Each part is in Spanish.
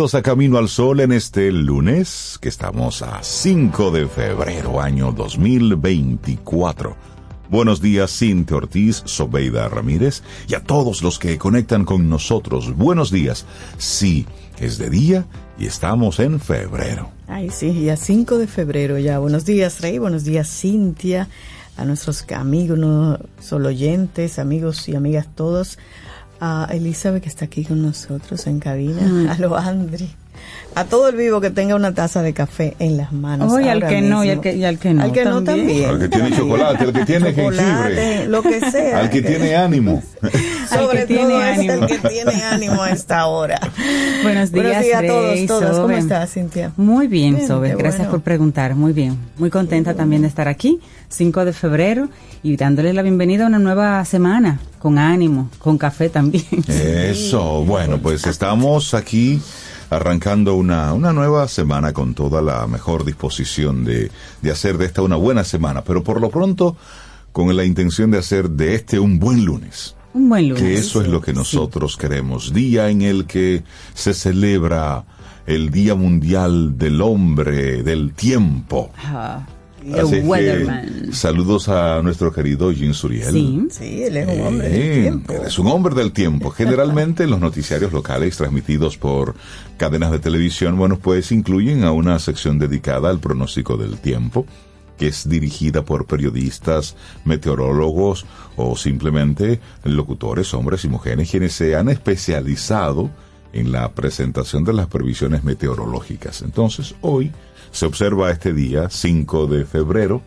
A Camino al Sol en este lunes, que estamos a 5 de febrero, año 2024. Buenos días, Cintia Ortiz, Sobeida Ramírez y a todos los que conectan con nosotros. Buenos días. Sí, es de día y estamos en febrero. Ay, sí, ya 5 de febrero ya. Buenos días, Rey. Buenos días, Cintia. A nuestros amigos, no solo oyentes, amigos y amigas todos. A Elizabeth que está aquí con nosotros en cabina. A lo Andri. A todo el vivo que tenga una taza de café en las manos. Oye, al que no, y al que, y al que no. Al que no también. Al que tiene chocolate, al que tiene Chocolate, jengibre, lo que sea. al que tiene ánimo. Sobre Al que tiene todo es ánimo. el que tiene ánimo a esta hora. Buenos días, Buenos días a todos, Rey, todas. ¿Cómo estás, Cintia? Muy bien, Bien, Sobe. Gracias bueno. por preguntar. Muy bien. Muy contenta también de estar aquí, 5 de febrero, y dándoles la bienvenida a una nueva semana, con ánimo, con café también. Eso, bueno, pues estamos aquí arrancando una, una nueva semana con toda la mejor disposición de, de hacer de esta una buena semana, pero por lo pronto con la intención de hacer de este un buen lunes. Un buen lunes. Que eso es lo que nosotros queremos. Día en el que se celebra el Día Mundial del Hombre, del Tiempo. Así que, saludos a nuestro querido Jim Suriel. Sí. Sí, él es un hombre del Eh, tiempo. Es un hombre del tiempo. Generalmente los noticiarios locales transmitidos por cadenas de televisión, bueno, pues incluyen a una sección dedicada al pronóstico del tiempo, que es dirigida por periodistas, meteorólogos o simplemente locutores, hombres y mujeres, quienes se han especializado en la presentación de las previsiones meteorológicas. Entonces, hoy se observa este día, 5 de febrero,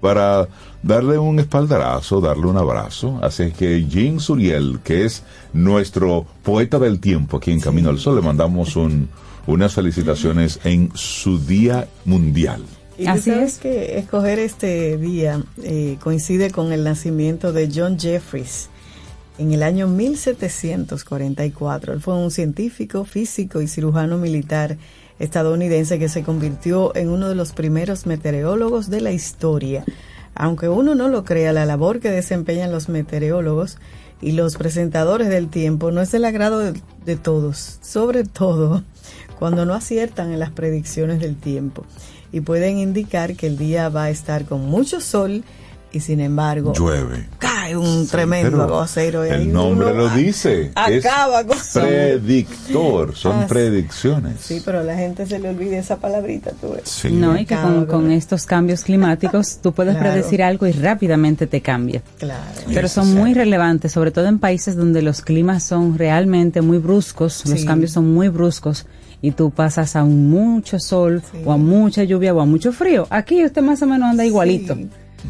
para darle un espaldarazo, darle un abrazo. Así es que Jean Suriel, que es nuestro poeta del tiempo aquí en Camino al Sol, le mandamos un, unas felicitaciones en su Día Mundial. Y Así sabes es. que escoger este día eh, coincide con el nacimiento de John Jeffries en el año 1744. Él fue un científico, físico y cirujano militar estadounidense que se convirtió en uno de los primeros meteorólogos de la historia. Aunque uno no lo crea, la labor que desempeñan los meteorólogos y los presentadores del tiempo no es del agrado de, de todos, sobre todo cuando no aciertan en las predicciones del tiempo y pueden indicar que el día va a estar con mucho sol y sin embargo Llueve. cae un Sí, tremendo aguacero El nombre lo dice. es acaba con predictor, son Ah, predicciones. Sí, pero a la gente se le olvida esa palabrita, tú ves. Sí. No, y que con, estos cambios climáticos tú puedes Claro. predecir algo y rápidamente te cambia. Claro. Pero son sí. muy relevantes, sobre todo en países donde los climas son realmente muy bruscos, los cambios son muy bruscos y tú pasas a un mucho sol Sí. o a mucha lluvia o a mucho frío. Aquí usted más o menos anda igualito. Sí.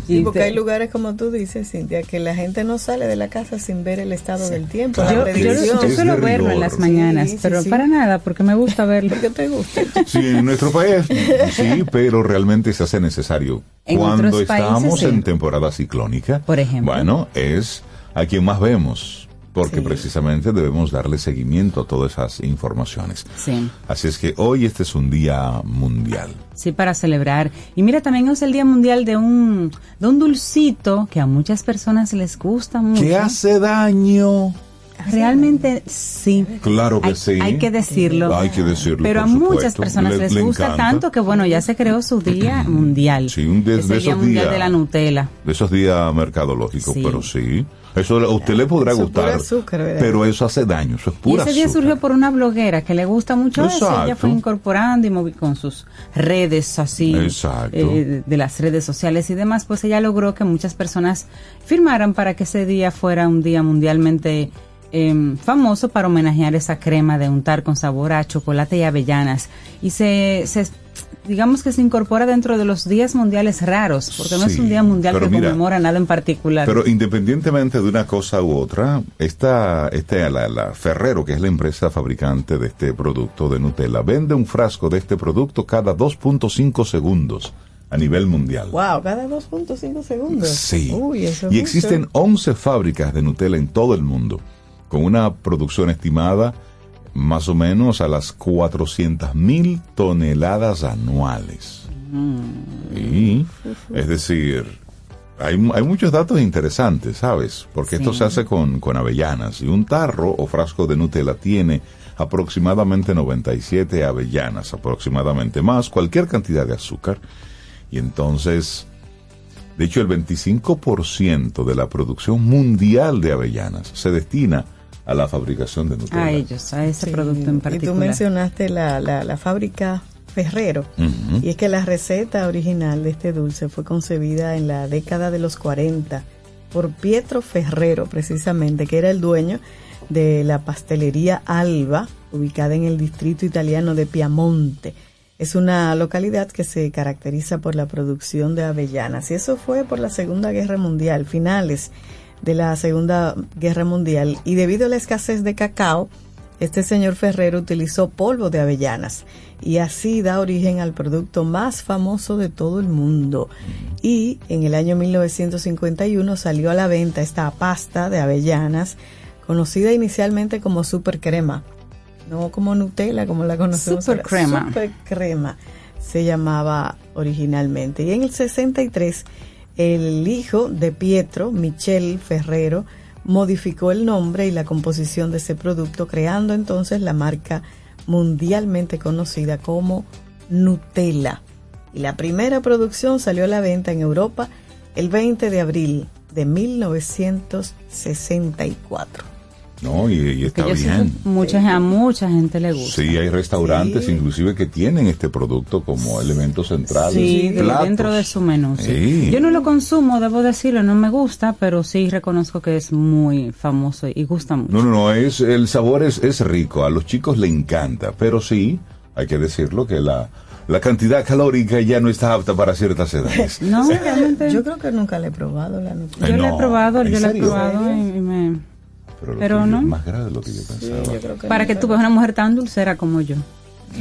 Y Sí, porque hay lugares como tú dices, Cintia, que la gente no sale de la casa sin ver el estado del tiempo, Claro, yo, yo, yo suelo verlo en las mañanas, Sí, sí, pero sí. para nada, porque me gusta verlo. ¿Por qué te gusta? Sí, en nuestro país sí, pero realmente se hace necesario. En Cuando otros estamos sí. en temporada ciclónica, Por ejemplo. bueno, es a quien más vemos, porque Sí. precisamente debemos darle seguimiento a todas esas informaciones. Sí. Así es que hoy este es un día mundial. Sí, para celebrar. Y mira, también es el Día Mundial de un, de un dulcito que a muchas personas les gusta mucho. ¿Qué hace daño? Realmente sí. Claro que hay, sí. Hay que decirlo. Hay que decirlo, Pero a por muchas supuesto. personas Le- les le gusta encanta. tanto que, bueno, ya se creó su Día Mundial. Sí, un de- de esos días. de la Nutella. De esos días mercadológicos, Sí. pero sí. Eso a usted le podrá Eso es gustar, azúcar, pero eso hace daño, eso es Y pura ese día azúcar. surgió por una bloguera que le gusta mucho eso. Ella Exacto. fue incorporando y movi- con sus redes así, Exacto. eh, de las redes sociales y demás, pues ella logró que muchas personas firmaran para que ese día fuera un día mundialmente eh, famoso para homenajear esa crema de untar con sabor a chocolate y avellanas. Y se, se digamos que se incorpora dentro de los días mundiales raros, porque no es un día mundial que mira, conmemora nada en particular. Pero independientemente de una cosa u otra, esta, esta la, la Ferrero, que es la empresa fabricante de este producto de Nutella, vende un frasco de este producto cada 2.5 segundos a nivel mundial. Wow, cada 2.5 segundos. Sí. Uy, eso es y mucho. existen 11 fábricas de Nutella en todo el mundo, con una producción estimada más o menos a las 400 mil toneladas anuales. Y, es decir, hay, hay muchos datos interesantes, ¿sabes? Porque esto se hace con, con avellanas. Y un tarro o frasco de Nutella tiene aproximadamente 97 avellanas, aproximadamente más cualquier cantidad de azúcar. Y entonces, de hecho, el 25% de la producción mundial de avellanas se destina a la fabricación de Nutella. a ellos, a ese Sí. producto en Y tú particular. mencionaste la, la, la fábrica Ferrero. Y es que la receta original de este dulce fue concebida en la década de los 40 por Pietro Ferrero, precisamente, que era el dueño de la pastelería Alba, ubicada en el distrito italiano de Piamonte. Es una localidad que se caracteriza por la producción de avellanas. Y eso fue por la Segunda Guerra Mundial, finales de la Segunda Guerra Mundial. Y debido a la escasez de cacao, este señor Ferrero utilizó polvo de avellanas y así da origen al producto más famoso de todo el mundo. Y en el año 1951 salió a la venta esta pasta de avellanas, conocida inicialmente como super crema, no como Nutella como la conocemos. Super ahora. crema. Super crema se llamaba originalmente. Y en el 63 el hijo de Pietro, Michel Ferrero, modificó el nombre y la composición de ese producto, creando entonces la marca mundialmente conocida como Nutella. Y la primera producción salió a la venta en Europa el 20 de abril de 1964. No, y, y está bien. mucha, a mucha gente le gusta. Sí, hay restaurantes Sí. inclusive que tienen este producto como elemento central. Sí, dentro de su menú. sí. Sí. Yo no lo consumo, debo decirlo, no me gusta, pero sí reconozco que es muy famoso y gusta mucho. No, no, no, es, el sabor es, es rico, a los chicos le encanta, pero sí, hay que decirlo que la, la cantidad calórica ya no está apta para ciertas edades. No, realmente. Yo creo que nunca le he probado la yo no, he probado, ¿en yo lo he serio? probado y, y me... Pero, lo Pero tuyo no. es más grave de lo que yo pensaba. Yo creo que Para que tú veas una mujer tan dulcera como yo.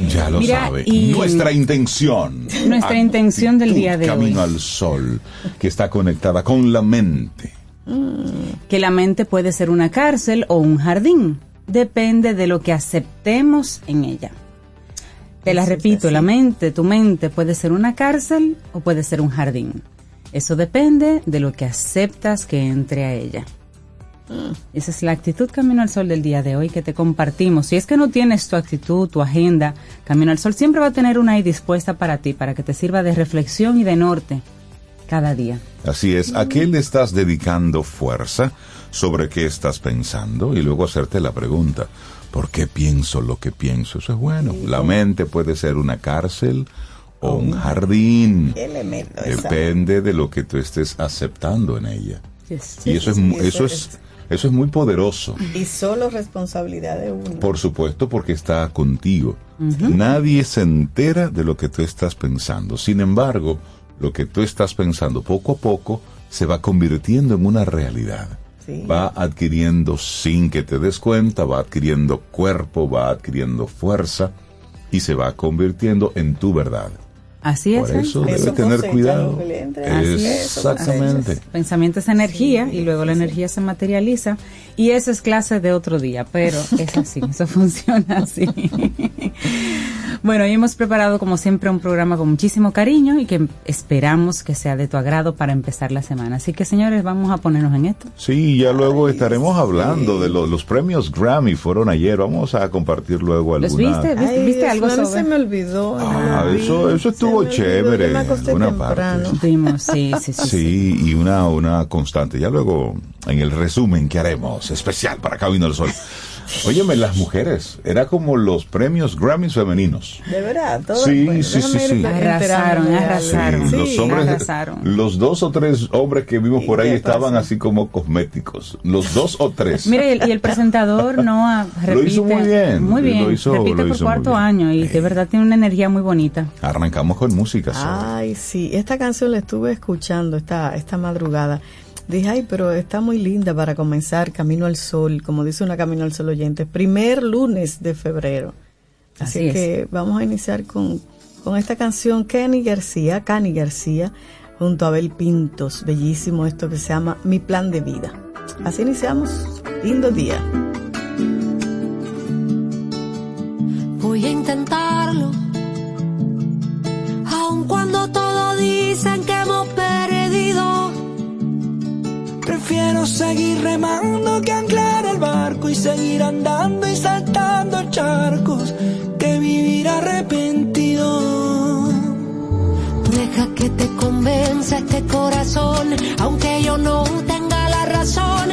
Ya lo Mira, sabe. y- Nuestra intención. Nuestra intención del día de Camino hoy. al sol, que está conectada con la mente. que la mente puede ser una cárcel o un jardín. Depende de lo que aceptemos en ella. Te la repito, la mente, tu mente puede ser una cárcel o puede ser un jardín. Eso depende de lo que aceptas que entre a ella. Esa es la actitud Camino al Sol del día de hoy que te compartimos. Si es que no tienes tu actitud, tu agenda, Camino al Sol siempre va a tener una ahí dispuesta para ti, para que te sirva de reflexión y de norte cada día. Así es, ¿a qué le estás dedicando fuerza? ¿Sobre qué estás pensando? Y luego hacerte la pregunta, ¿por qué pienso lo que pienso? Eso es bueno. La mente puede ser una cárcel o un jardín. Elemento, exacto. Depende de lo que tú estés aceptando en ella. Yes. Y eso es, eso eso es- es, eso es muy poderoso. Y solo responsabilidad de uno. Por supuesto, porque está contigo. Nadie se entera de lo que tú estás pensando. Sin embargo, lo que tú estás pensando poco a poco se va convirtiendo en una realidad. Sí. Va adquiriendo, sin que te des cuenta, va adquiriendo cuerpo, va adquiriendo fuerza y se va convirtiendo en tu verdad. Así es. Por ¿eh? Eso debe tener cuidado. Así es. Exactamente. Pensamiento es energía y luego la energía se materializa y eso es clase de otro día, pero es así, eso funciona así. Bueno, hoy hemos preparado como siempre un programa con muchísimo cariño y que esperamos que sea de tu agrado para empezar la semana. Así que señores, vamos a ponernos en esto. Sí, ya luego estaremos hablando de lo- los premios Grammy fueron ayer. Vamos a compartir luego ¿Los alguna. viste? ¿Viste, Ay, viste algo sobre? se me olvidó. Ah, eso- estuvo chévere, una parte. Vimos, sí, sí, sí. sí. Sí, y una, una constante. Ya luego, en el resumen que haremos, especial para Cabino del Sol. Óyeme, las mujeres, era como los premios Grammys femeninos. De verdad, todo. Sí, bueno, sí, sí. Arrasaron, arrasaron. Sí, los hombres, arrasaron. los dos o tres hombres que vimos ¿Y por ahí estaban así como cosméticos. Los dos o tres. Mira, y el, presentador Noah repite. Lo hizo muy bien, Muy bien. lo hizo- repite lo por hizo cuarto año y de verdad tiene una energía muy bonita. Arrancamos con música. Ay, sí, esta canción la estuve escuchando esta, esta madrugada. Dije, ay, pero está muy linda para comenzar Camino al Sol, como dice una Camino al Sol oyente, primer lunes de febrero. Así, Así es. que vamos a iniciar con, con esta canción Kenny García, Cani García, junto a Abel Pintos. Bellísimo esto que se llama Mi Plan de Vida. Así iniciamos. Lindo día. Voy a intentarlo. Aun cuando todos Seguir remando que anclar el barco y seguir andando y saltando charcos que vivir arrepentido. Deja que te convenza este corazón, aunque yo no tenga la razón.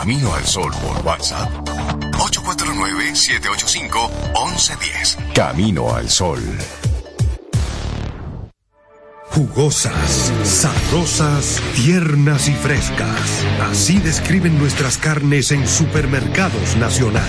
Camino al Sol por WhatsApp? 849-785-1110. Camino al Sol. Jugosas, sabrosas, tiernas y frescas. Así describen nuestras carnes en Supermercados Nacional.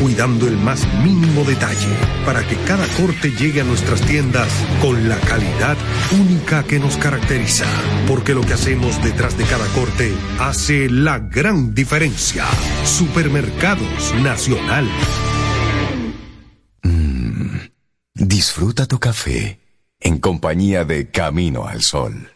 cuidando el más mínimo detalle para que cada corte llegue a nuestras tiendas con la calidad única que nos caracteriza. Porque lo que hacemos detrás de cada corte hace la gran diferencia. Supermercados Nacional. Disfruta tu café en compañía de Camino al Sol.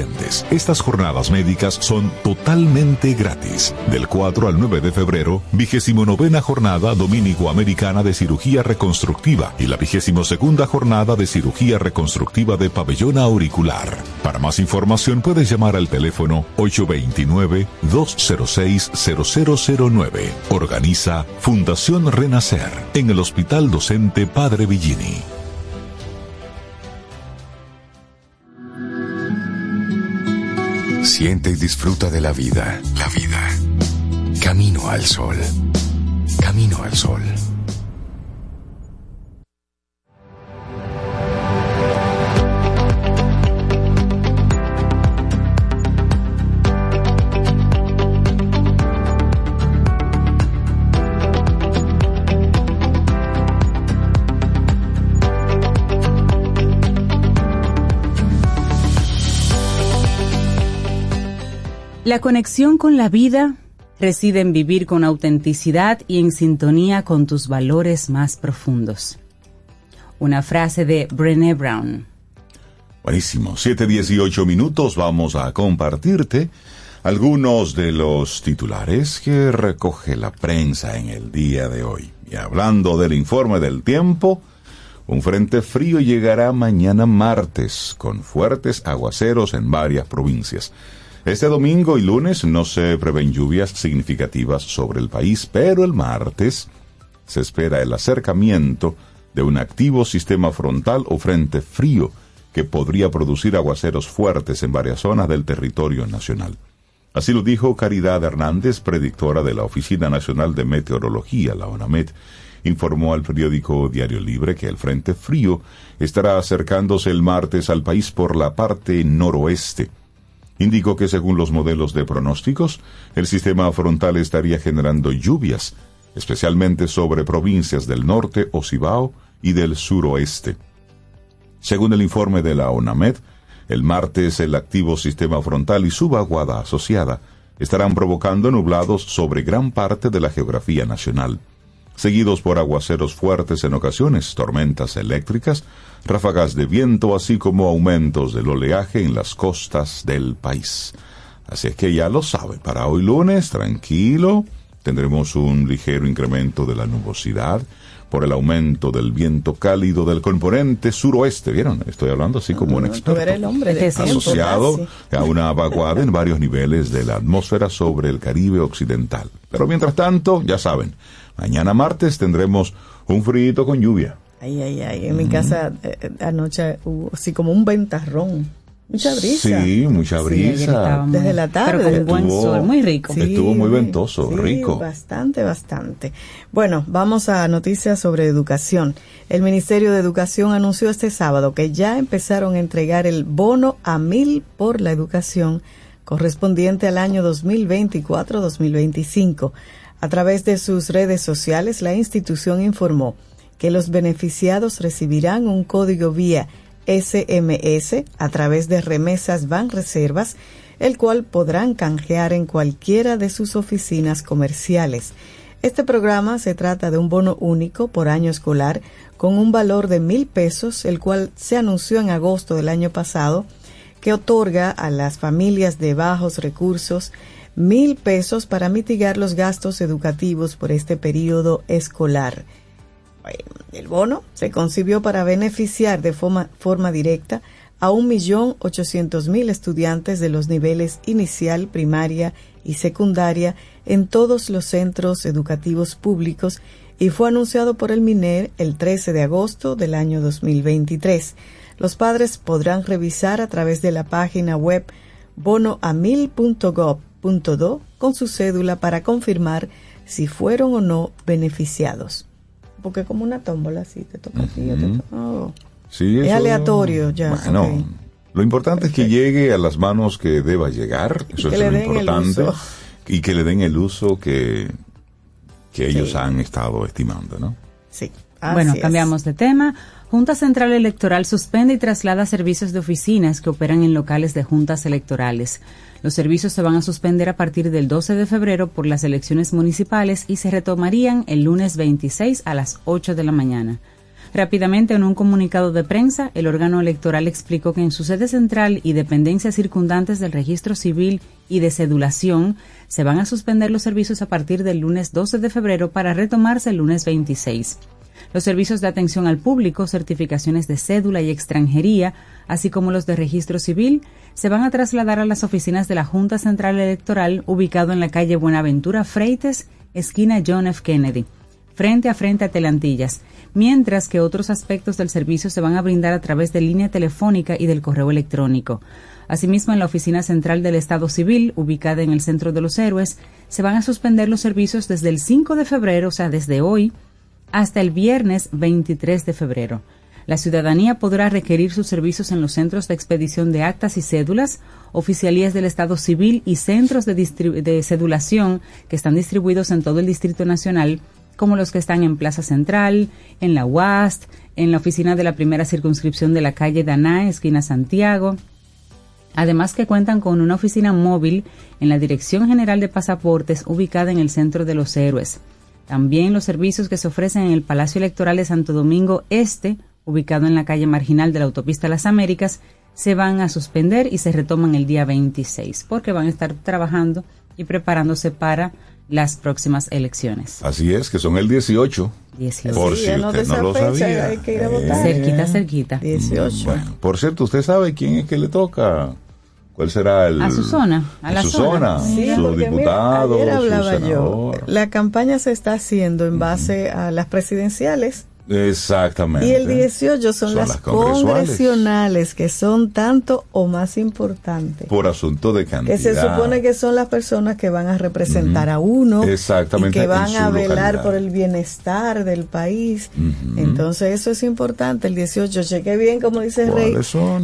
Estas jornadas médicas son totalmente gratis. Del 4 al 9 de febrero, vigésimo novena jornada dominico-americana de cirugía reconstructiva y la vigésimo segunda jornada de cirugía reconstructiva de pabellón auricular. Para más información puedes llamar al teléfono 829-206-0009. Organiza Fundación Renacer en el Hospital Docente Padre Villini. Siente y disfruta de la vida. La vida. Camino al sol. Camino al sol. La conexión con la vida reside en vivir con autenticidad y en sintonía con tus valores más profundos. Una frase de Brené Brown. Buenísimo, 7.18 minutos vamos a compartirte algunos de los titulares que recoge la prensa en el día de hoy. Y hablando del informe del tiempo, un frente frío llegará mañana martes con fuertes aguaceros en varias provincias. Este domingo y lunes no se prevén lluvias significativas sobre el país, pero el martes se espera el acercamiento de un activo sistema frontal o frente frío que podría producir aguaceros fuertes en varias zonas del territorio nacional. Así lo dijo Caridad Hernández, predictora de la Oficina Nacional de Meteorología, la ONAMET, informó al periódico Diario Libre que el Frente Frío estará acercándose el martes al país por la parte noroeste indicó que según los modelos de pronósticos, el sistema frontal estaría generando lluvias, especialmente sobre provincias del norte o Cibao y del suroeste. Según el informe de la ONAMED, el martes el activo sistema frontal y su vaguada asociada estarán provocando nublados sobre gran parte de la geografía nacional seguidos por aguaceros fuertes en ocasiones, tormentas eléctricas, ráfagas de viento, así como aumentos del oleaje en las costas del país. Así es que ya lo sabe, para hoy lunes, tranquilo, tendremos un ligero incremento de la nubosidad por el aumento del viento cálido del componente suroeste. ¿Vieron? Estoy hablando así como un experto. el hombre de asociado a una vaguada en varios niveles de la atmósfera sobre el Caribe occidental. Pero mientras tanto, ya saben, Mañana martes tendremos un frío con lluvia. Ay, ay, ay. En mi casa eh, anoche hubo así como un ventarrón. Mucha brisa. Sí, mucha brisa. Desde la tarde. Pero con buen sol, muy rico. estuvo muy ventoso, rico. Bastante, bastante. Bueno, vamos a noticias sobre educación. El Ministerio de Educación anunció este sábado que ya empezaron a entregar el bono a mil por la educación correspondiente al año 2024-2025. A través de sus redes sociales, la institución informó que los beneficiados recibirán un código vía SMS a través de remesas Van Reservas, el cual podrán canjear en cualquiera de sus oficinas comerciales. Este programa se trata de un bono único por año escolar con un valor de mil pesos, el cual se anunció en agosto del año pasado, que otorga a las familias de bajos recursos mil pesos para mitigar los gastos educativos por este periodo escolar. El bono se concibió para beneficiar de forma, directa a 1.800.000 estudiantes de los niveles inicial, primaria y secundaria en todos los centros educativos públicos y fue anunciado por el MINER el 13 de agosto del año 2023. Los padres podrán revisar a través de la página web bonoamil.gov.do con su cédula para confirmar si fueron o no beneficiados. Porque como una tómbola, así te toca a ti, te toca. Oh es aleatorio ya. Bueno, lo importante es que llegue a las manos que deba llegar, eso es lo importante, y que le den el uso que, que ellos han estado estimando, ¿no? Sí. bueno, cambiamos de tema. Junta Central Electoral suspende y traslada servicios de oficinas que operan en locales de juntas electorales. Los servicios se van a suspender a partir del 12 de febrero por las elecciones municipales y se retomarían el lunes 26 a las 8 de la mañana. Rápidamente, en un comunicado de prensa, el órgano electoral explicó que en su sede central y dependencias circundantes del registro civil y de cedulación se van a suspender los servicios a partir del lunes 12 de febrero para retomarse el lunes 26. Los servicios de atención al público, certificaciones de cédula y extranjería, así como los de registro civil, se van a trasladar a las oficinas de la Junta Central Electoral ubicado en la calle Buenaventura Freites, esquina John F. Kennedy, frente a frente a Telantillas mientras que otros aspectos del servicio se van a brindar a través de línea telefónica y del correo electrónico. Asimismo, en la Oficina Central del Estado Civil, ubicada en el Centro de los Héroes, se van a suspender los servicios desde el 5 de febrero, o sea, desde hoy, hasta el viernes 23 de febrero. La ciudadanía podrá requerir sus servicios en los centros de expedición de actas y cédulas, oficialías del Estado Civil y centros de, cedulación que están distribuidos en todo el Distrito Nacional como los que están en Plaza Central, en la UAST, en la oficina de la primera circunscripción de la calle Daná, esquina Santiago. Además que cuentan con una oficina móvil en la Dirección General de Pasaportes ubicada en el Centro de los Héroes. También los servicios que se ofrecen en el Palacio Electoral de Santo Domingo Este, ubicado en la calle marginal de la autopista Las Américas, se van a suspender y se retoman el día 26, porque van a estar trabajando y preparándose para las próximas elecciones. Así es, que son el 18. 18. Por si usted no, lo sabía. Hay que ir a votar. Cerquita, cerquita. 18. Bueno, por cierto, ¿usted sabe quién es que le toca? ¿Cuál será el...? A su zona, a la su zona. Sí, su diputado, ayer hablaba su yo. La campaña se está haciendo en base a las presidenciales Exactamente. Y el 18 son, las, congresionales. que son tanto o más importantes. Por asunto de cantidad. Que se supone que son las personas que van a representar a uno. Exactamente. Y que van a velar por el bienestar del país. Entonces eso es importante. El 18, cheque bien, como dice Rey.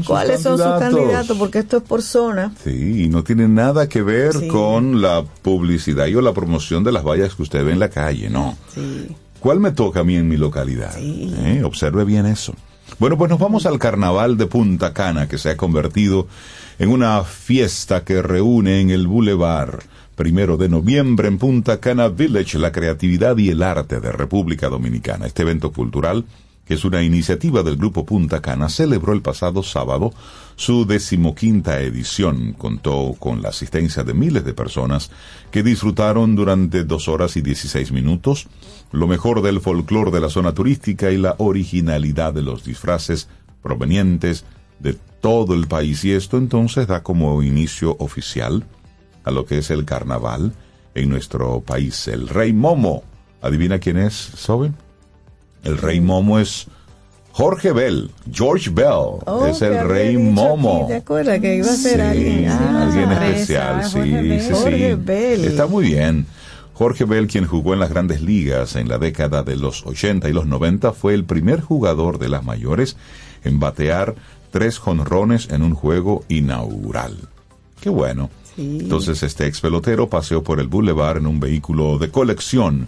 ¿Cuáles son sus candidatos? Porque esto es por zona. Sí, y no tiene nada que ver con la publicidad y o la promoción de las vallas que usted ve en la calle, no. Sí. ¿Cuál me toca a mí en mi localidad? Eh, observe bien eso. Bueno, pues nos vamos al carnaval de Punta Cana, que se ha convertido en una fiesta que reúne en el Boulevard primero de noviembre en Punta Cana Village la creatividad y el arte de República Dominicana. Este evento cultural que es una iniciativa del Grupo Punta Cana, celebró el pasado sábado su decimoquinta edición. Contó con la asistencia de miles de personas que disfrutaron durante dos horas y dieciséis minutos lo mejor del folclore de la zona turística y la originalidad de los disfraces provenientes de todo el país. Y esto entonces da como inicio oficial a lo que es el carnaval en nuestro país. El Rey Momo. ¿Adivina quién es, Soben? El rey Momo es Jorge Bell, George Bell, Oh, es el rey Momo. aquí, ¿Te acuerdas que iba a ser Sí, alguien? Ah, alguien sorpresa, especial, sí, Jorge sí, sí. Jorge Bell. Está muy bien. Jorge Bell, quien jugó en las grandes ligas en la década de los 80 y los 90, fue el primer jugador de las mayores en batear tres jonrones en un juego inaugural. Qué bueno. Sí. Entonces este ex pelotero paseó por el boulevard en un vehículo de colección,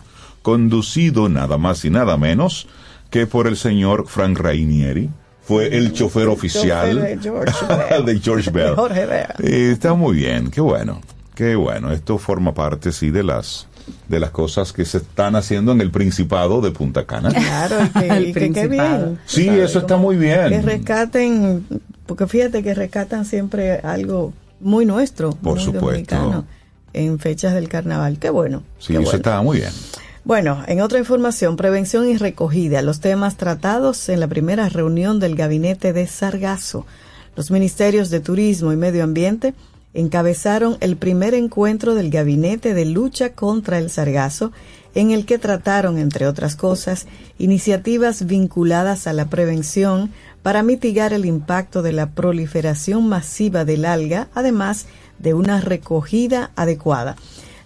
conducido nada más y nada menos que por el señor Frank Rainieri, fue el chofer oficial Chofer de George Bell. de George Bell. De Jorge Bell. Y está muy bien, qué bueno, qué bueno. Esto forma parte, sí, de las de las cosas que se están haciendo en el Principado de Punta Cana. Claro, y que, El bien. Sí, ¿sabes? eso está muy bien. Que rescaten, porque fíjate que rescatan siempre algo muy nuestro, Por muy supuesto. dominicano, en fechas del carnaval. Qué bueno. Sí, qué eso bueno. está muy bien. Bueno, en otra información, prevención y recogida, los temas tratados en la primera reunión del gabinete de Sargazo. Los ministerios de Turismo y Medio Ambiente encabezaron el primer encuentro del gabinete de lucha contra el sargazo, en el que trataron, entre otras cosas, iniciativas vinculadas a la prevención para mitigar el impacto de la proliferación masiva del alga, además de una recogida adecuada.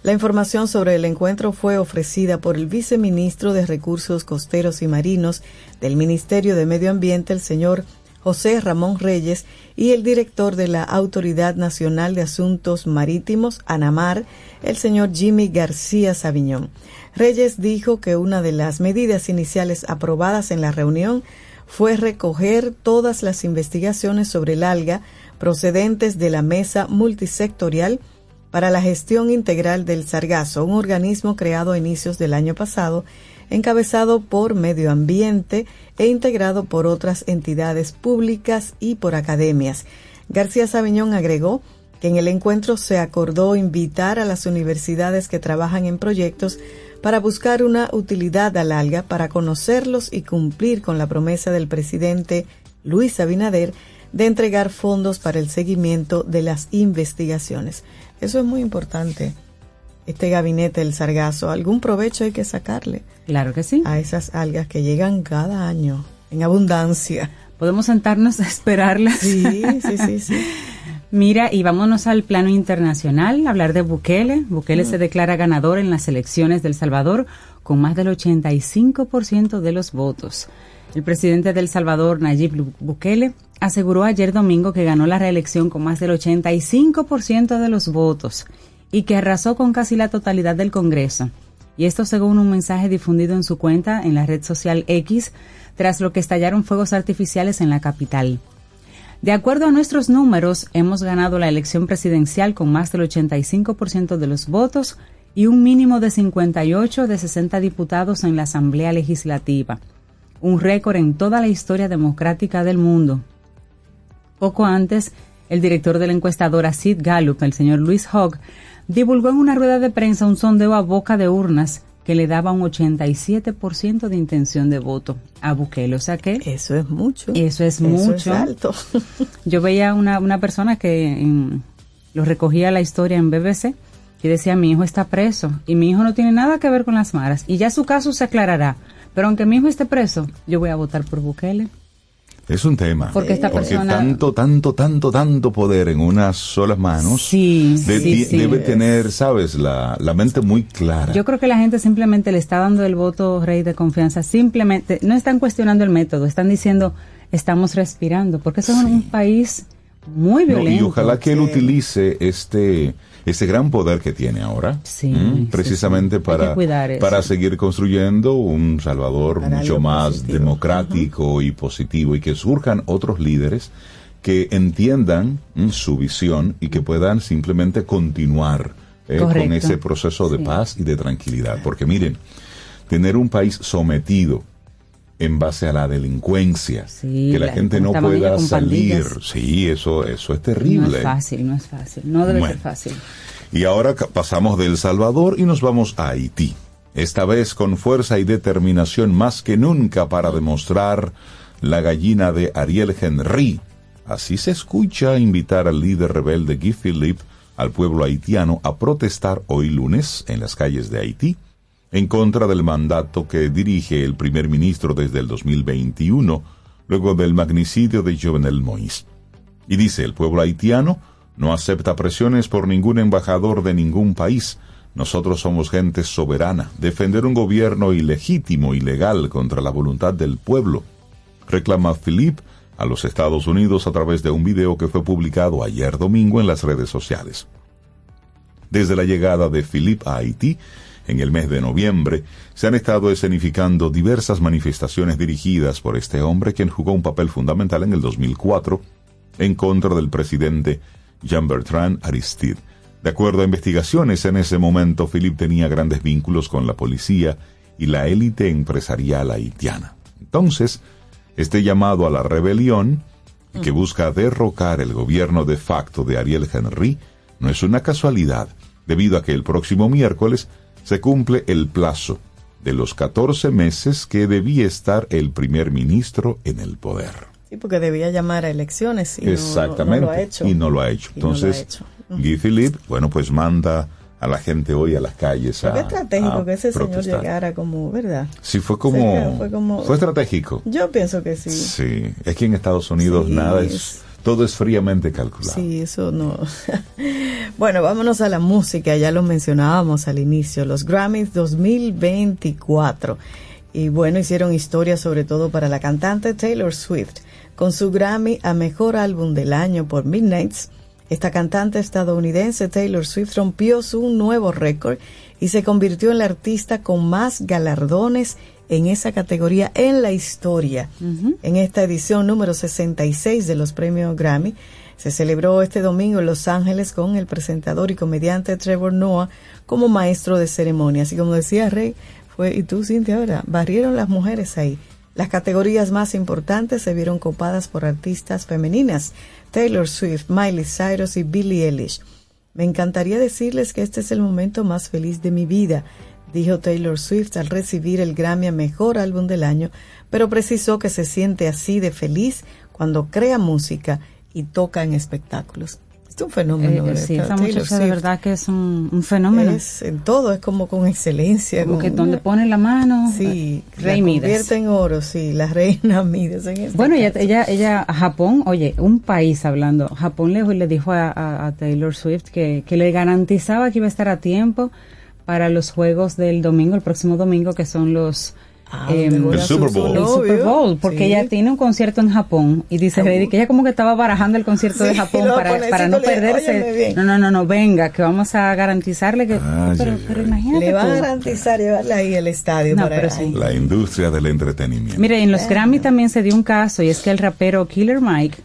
La información sobre el encuentro fue ofrecida por el viceministro de Recursos Costeros y Marinos del Ministerio de Medio Ambiente, el señor José Ramón Reyes, y el director de la Autoridad Nacional de Asuntos Marítimos, ANAMAR, el señor Jimmy García Sabiñón. Reyes dijo que una de las medidas iniciales aprobadas en la reunión fue recoger todas las investigaciones sobre el alga procedentes de la mesa multisectorial para la gestión integral del sargazo, un organismo creado a inicios del año pasado, encabezado por Medio Ambiente e integrado por otras entidades públicas y por academias. García Sabiñón agregó que en el encuentro se acordó invitar a las universidades que trabajan en proyectos para buscar una utilidad al alga, para conocerlos y cumplir con la promesa del presidente Luis Abinader de entregar fondos para el seguimiento de las investigaciones. Eso es muy importante. Este gabinete del sargazo, algún provecho hay que sacarle Claro que sí. a esas algas que llegan cada año en abundancia. Podemos sentarnos a esperarlas. Sí, sí, sí, sí. Mira, y vámonos al plano internacional, hablar de Bukele. Bukele se declara ganador en las elecciones del Salvador con más del 85% de los votos. El presidente del Salvador, Nayib Bukele, aseguró ayer domingo que ganó la reelección con más del 85% de los votos y que arrasó con casi la totalidad del Congreso. Y esto según un mensaje difundido en su cuenta en la red social X, tras lo que estallaron fuegos artificiales en la capital. De acuerdo a nuestros números, hemos ganado la elección presidencial con más del 85% de los votos y un mínimo de 58 de 60 diputados en la Asamblea Legislativa, un récord en toda la historia democrática del mundo. Poco antes, el director de la encuestadora Sid Gallup, el señor Luis Hogg, divulgó en una rueda de prensa un sondeo a boca de urnas que le daba un 87% de intención de voto a Bukele. O sea que Eso es mucho. Eso es Eso mucho. es alto. yo veía una, una persona que en- lo recogía la historia en BBC y decía, mi hijo está preso y mi hijo no tiene nada que ver con las maras y ya su caso se aclarará. Pero aunque mi hijo esté preso, yo voy a votar por Bukele. Es un tema. Porque esta persona- tanto, tanto, tanto, tanto poder en unas solas manos Sí, de- sí, sí. debe tener, sabes, la, la mente muy clara. Yo creo que la gente simplemente le está dando el voto rey de confianza. Simplemente no están cuestionando el método, están diciendo estamos respirando, porque somos un país muy No, violento. y ojalá que él utilice este ese gran poder que tiene ahora, Sí, precisamente sí. Para para seguir construyendo un Salvador Para mucho más positivo. democrático y positivo y que surjan otros líderes que entiendan su visión y que puedan simplemente continuar eh, con ese proceso de paz y de tranquilidad, porque miren, tener un país sometido en base a la delincuencia, Sí, que la, la- gente no pueda salir, sí, eso eso es No terrible. es fácil, no es fácil, no debe Bueno. ser fácil. Y ahora pasamos de El Salvador y nos vamos a Haití. Esta vez con fuerza y determinación más que nunca para demostrar la gallina de Ariel Henry. Así se escucha invitar al líder rebelde Guy Philippe al pueblo haitiano a protestar hoy lunes en las calles de Haití en contra del mandato que dirige el primer ministro desde el 2021, luego del magnicidio de Jovenel Moïse. Y dice, el pueblo haitiano no acepta presiones por ningún embajador de ningún país. Nosotros somos gente soberana. Defender un gobierno ilegítimo y legal contra la voluntad del pueblo. Reclama Philippe a los Estados Unidos a través de un video que fue publicado ayer domingo en las redes sociales. Desde la llegada de Philippe a Haití, En el mes de noviembre se han estado escenificando diversas manifestaciones dirigidas por este hombre quien jugó un papel fundamental en el 2004 en contra del presidente Jean-Bertrand Aristide. De acuerdo a investigaciones, en ese momento Philip tenía grandes vínculos con la policía y la élite empresarial haitiana. Entonces, este llamado a la rebelión, que busca derrocar el gobierno de facto de Ariel Henry, no es una casualidad, debido a que el próximo miércoles se cumple el plazo de los 14 meses que debía estar el primer ministro en el poder. Sí, porque debía llamar a elecciones y Exactamente, no, lo ha hecho. y no lo ha hecho. Y no lo ha Entonces, hecho. Guy Philippe, bueno, pues manda a la gente hoy a las calles Fue a, estratégico a que ese señor protestar. llegara como, ¿verdad? Sí, fue como, Sí, fue como- fue estratégico. Yo pienso que sí. Sí, es que en Estados Unidos Sí, nada es- todo es fríamente calculado. Sí, eso no. bueno, vámonos a la música, ya lo mencionábamos al inicio, los Grammys 2024. Y bueno, hicieron historia sobre todo para la cantante Taylor Swift. Con su Grammy a Mejor Álbum del Año por Midnights, esta cantante estadounidense Taylor Swift rompió su nuevo récord y se convirtió en la artista con más galardones en esa categoría en la historia. En esta edición número 66 de los premios Grammy, se celebró este domingo en Los Ángeles con el presentador y comediante Trevor Noah como maestro de ceremonias. Y como decía Rey, fue, y tú Cintia ahora, barrieron las mujeres ahí. Las categorías más importantes se vieron copadas por artistas femeninas, Taylor Swift, Miley Cyrus y Billie Eilish. Me encantaría decirles que este es el momento más feliz de mi vida, dijo Taylor Swift al recibir el Grammy a Mejor Álbum del Año, pero precisó que se siente así de feliz cuando crea música y toca en espectáculos. Es un fenómeno. Eh, ¿verdad? sí, esa muchacha de verdad que es un, un fenómeno. Es en todo, es como con excelencia. Como con que donde pone la mano, Sí, eh, Rey la convierte en oro, sí, la reina Midas en este Bueno, ella, ella, ella, Japón, oye, un país hablando, Japón le, le dijo a, a- a Taylor Swift que, que le garantizaba que iba a estar a tiempo para los juegos del domingo, el próximo domingo, que son los... Ah, em, El Super su- su Bowl. el novio. Super Bowl, porque Sí. ella tiene un concierto en Japón y dice Ah, que ella como que estaba barajando el concierto de Japón para, para no diciéndole, "Óyeme perderse. bien". No, no, no, no, venga, que vamos a garantizarle que... Ay, pero, imagínate Le van a garantizar llevarla ahí al estadio. No, para, pero sí. La industria del entretenimiento. Mire, en los Grammy también se dio un caso y es que el rapero Killer Mike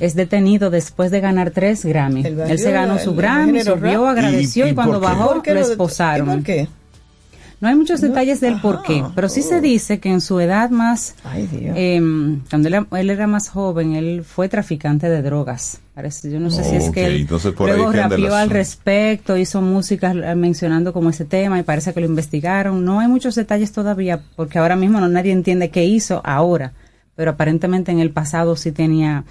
es detenido después de ganar tres Grammy. Él se ganó su el Grammy, subió, rap. agradeció ¿Y- y, y cuando bajó ¿Por qué lo esposaron. ¿Y por qué? No hay muchos detalles del por qué, pero sí se dice que en su edad más, Ay, Dios. eh, cuando él, era- él era más joven, él fue traficante de drogas. Parece, yo no sé si es que él entonces por ahí luego rapeó al respecto, hizo música eh, mencionando como ese tema y parece que lo investigaron. No hay muchos detalles todavía porque ahora mismo no nadie entiende qué hizo ahora, pero aparentemente en el pasado sí tenía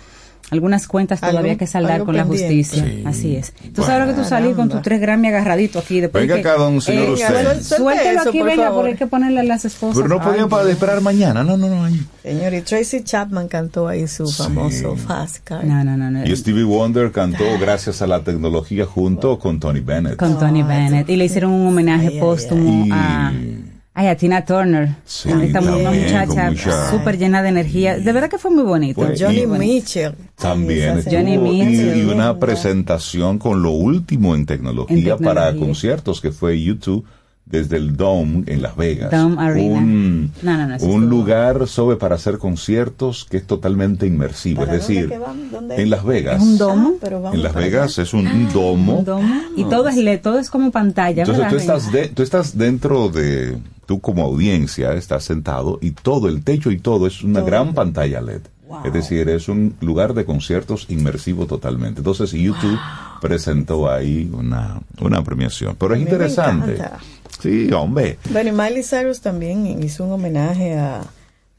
algunas cuentas todavía que saldar con la justicia. Sí. Así es. Tú sabes lo que tú salís con tus tres Grammy agarradito aquí. Después Venga que- acá, don señor Eh, usted. Suéltelo eso, aquí, por venga, favor. porque hay que ponerle a las esposas. Pero no podían para esperar mañana. No, no, no. Señor, y Tracy Chapman cantó ahí su Sí. famoso Fast Car. No, no, no. no. Y Stevie Wonder cantó gracias a la tecnología junto con Tony Bennett. Con Tony Ay, Bennett. Y le hicieron un homenaje ay, póstumo ay. a, ay, a Tina Turner. Sí, Esta también, muchacha mucha- súper llena de energía. De verdad que fue muy bonito. Pues, Johnny y- Mitchell. También Johnny y, Mitchell. y una presentación con lo último en tecnología, En tecnología. para conciertos que fue YouTube desde el Dome en Las Vegas. Dome Arena. Un, No, no, no, eso un estuvo- lugar sobre para hacer conciertos que es totalmente inmersivo. Es ¿Para dónde decir, en Las Vegas. Es un domo. Ah, pero vamos En Las Vegas allá. es un, domo. Un domo. Y todo es todo es como pantalla. Entonces ¿verdad, tú estás, de- tú estás dentro de, tú como audiencia estás sentado y todo, el techo y todo es una Todo. gran pantalla LED. Wow. Es decir, es un lugar de conciertos inmersivo totalmente. Entonces YouTube presentó ahí una, una premiación. Pero es interesante. Sí, hombre. Bueno, y Miley Cyrus también hizo un homenaje a,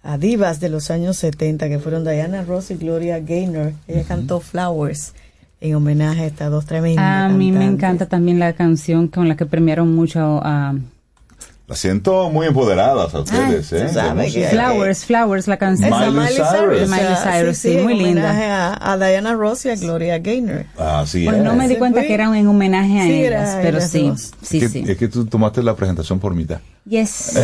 a divas de los años 70 que fueron Diana Ross y Gloria Gaynor. Ella cantó Flowers en homenaje a estas dos tremendas A mí me encanta también la canción con la que premiaron mucho a La siento muy empoderadas a ustedes, Ay, ¿eh? sabes De música. que- Flowers, Flowers, la canción. Miley Miley Cyrus. Cyrus. De Miley ah, Cyrus, sí, muy en linda. homenaje a, a Diana Ross y a Gloria Gaynor. Así Pues es. no me di Sí, cuenta que era en homenaje a Sí, ellas, era pero ellas sí, dos. sí, es, sí. que, es que tú tomaste la presentación por mitad. Yes.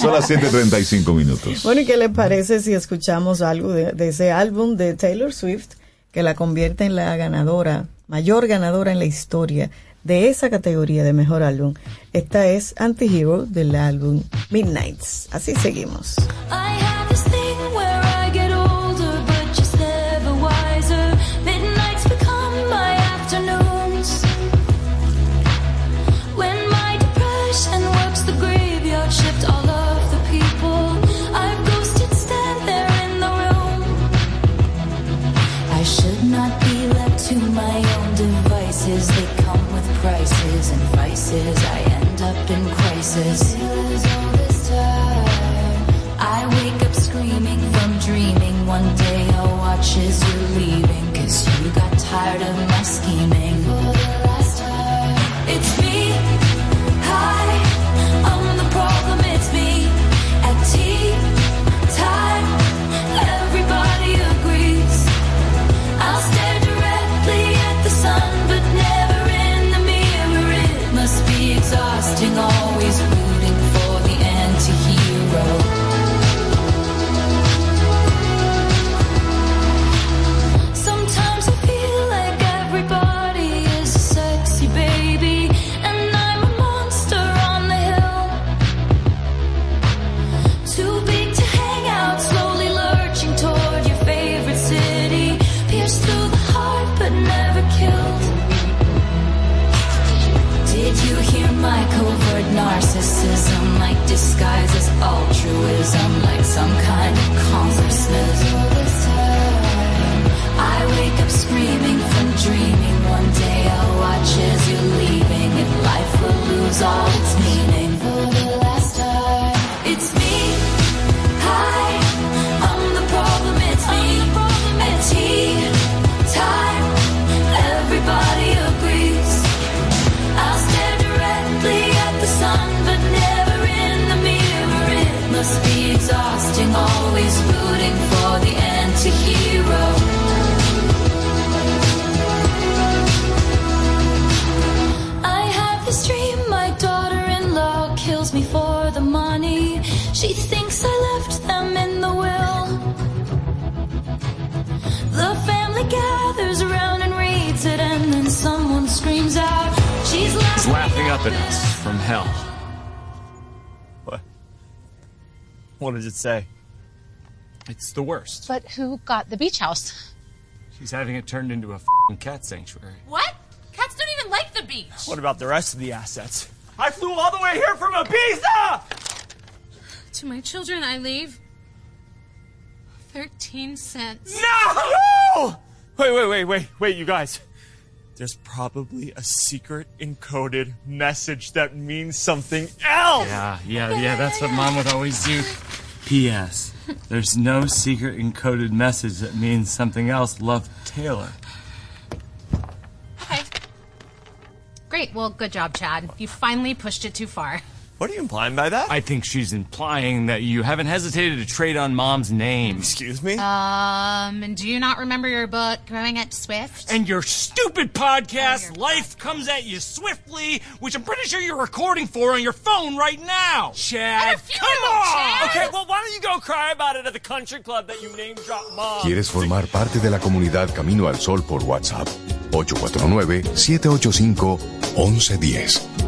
Son las 7.35 minutos. Bueno, ¿y qué le parece si escuchamos algo de, de ese álbum de Taylor Swift que la convierte en la ganadora, mayor ganadora en la historia de esa categoría de mejor álbum. Esta es Anti-Hero del álbum Midnights. Así seguimos. End up in crisis. Altruism, like some kind of consciousness. I wake up screaming from dreaming. One day I'll watch as you're leaving, and life will lose all its meaning. Laughing, up at us from hell. What? What does it say? It's the worst. But who got the beach house? She's having it turned into a fing cat sanctuary. What? Cats don't even like the beach. What about the rest of the assets? I flew all the way here from Ibiza! To my children, I leave 13 cents. No! Wait, wait, wait, wait, wait, you guys. There's probably a secret encoded message that means something else! Yeah, yeah, yeah, that's what mom would always do. P.S. There's no secret encoded message that means something else. Love Taylor. Okay. Great. Well, good job, Chad. You finally pushed it too far. What are you implying by that? I think she's implying that you haven't hesitated to trade on mom's name. Excuse me? Um, and do you not remember your book, Growing Up Swift? And your stupid podcast, Life Comes at You Swiftly, which I'm pretty sure you're recording for on your phone right now. Chad, come on! Okay, well, why don't you go cry about it at the country club that you name drop mom? ¿Quieres formar parte de la comunidad Camino al Sol por WhatsApp? 849-785-1110.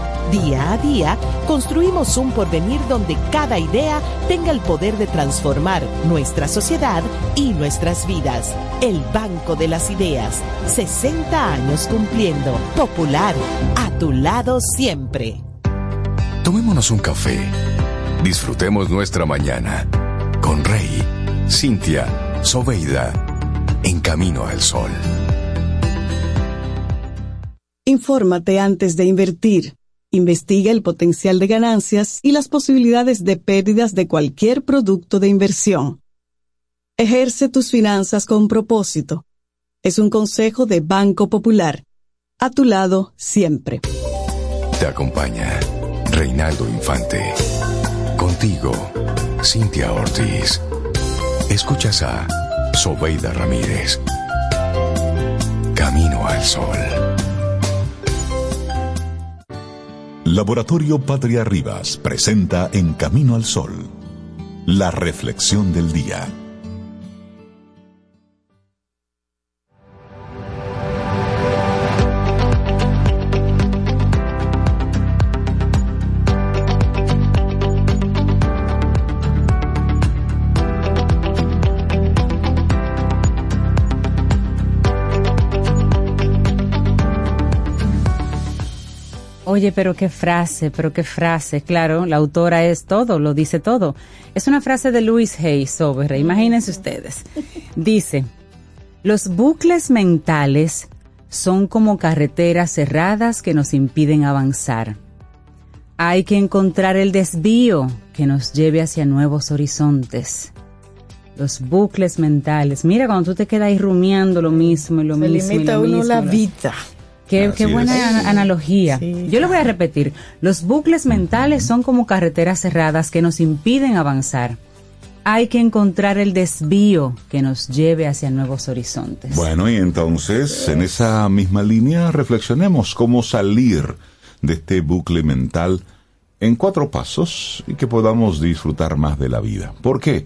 Día a día construimos un porvenir donde cada idea tenga el poder de transformar nuestra sociedad y nuestras vidas. El Banco de las Ideas, 60 años cumpliendo. Popular, a tu lado siempre. Tomémonos un café. Disfrutemos nuestra mañana con Rey, Cintia, Soveida, en camino al sol. Infórmate antes de invertir. Investiga el potencial de ganancias y las posibilidades de pérdidas de cualquier producto de inversión. Ejerce tus finanzas con propósito. Es un consejo de Banco Popular. A tu lado siempre. Te acompaña Reinaldo Infante. Contigo, Cintia Ortiz. Escuchas a Sobeida Ramírez. Camino al Sol. Laboratorio Patria Rivas presenta En Camino al Sol, la reflexión del día. Oye, pero qué frase, pero qué frase. Claro, la autora es todo, lo dice todo. Es una frase de Louis Hay sobre, imagínense ustedes. Dice, los bucles mentales son como carreteras cerradas que nos impiden avanzar. Hay que encontrar el desvío que nos lleve hacia nuevos horizontes. Los bucles mentales. Mira, cuando tú te quedas ahí rumiando lo mismo y lo Se mismo. y limita lo uno mismo, la vida. Qué, buena es. analogía. Sí, Yo lo voy a repetir. Los bucles mentales son como carreteras cerradas que nos impiden avanzar. Hay que encontrar el desvío que nos lleve hacia nuevos horizontes. Bueno, y entonces, en esa misma línea, reflexionemos cómo salir de este bucle mental en cuatro pasos y que podamos disfrutar más de la vida. ¿Por qué?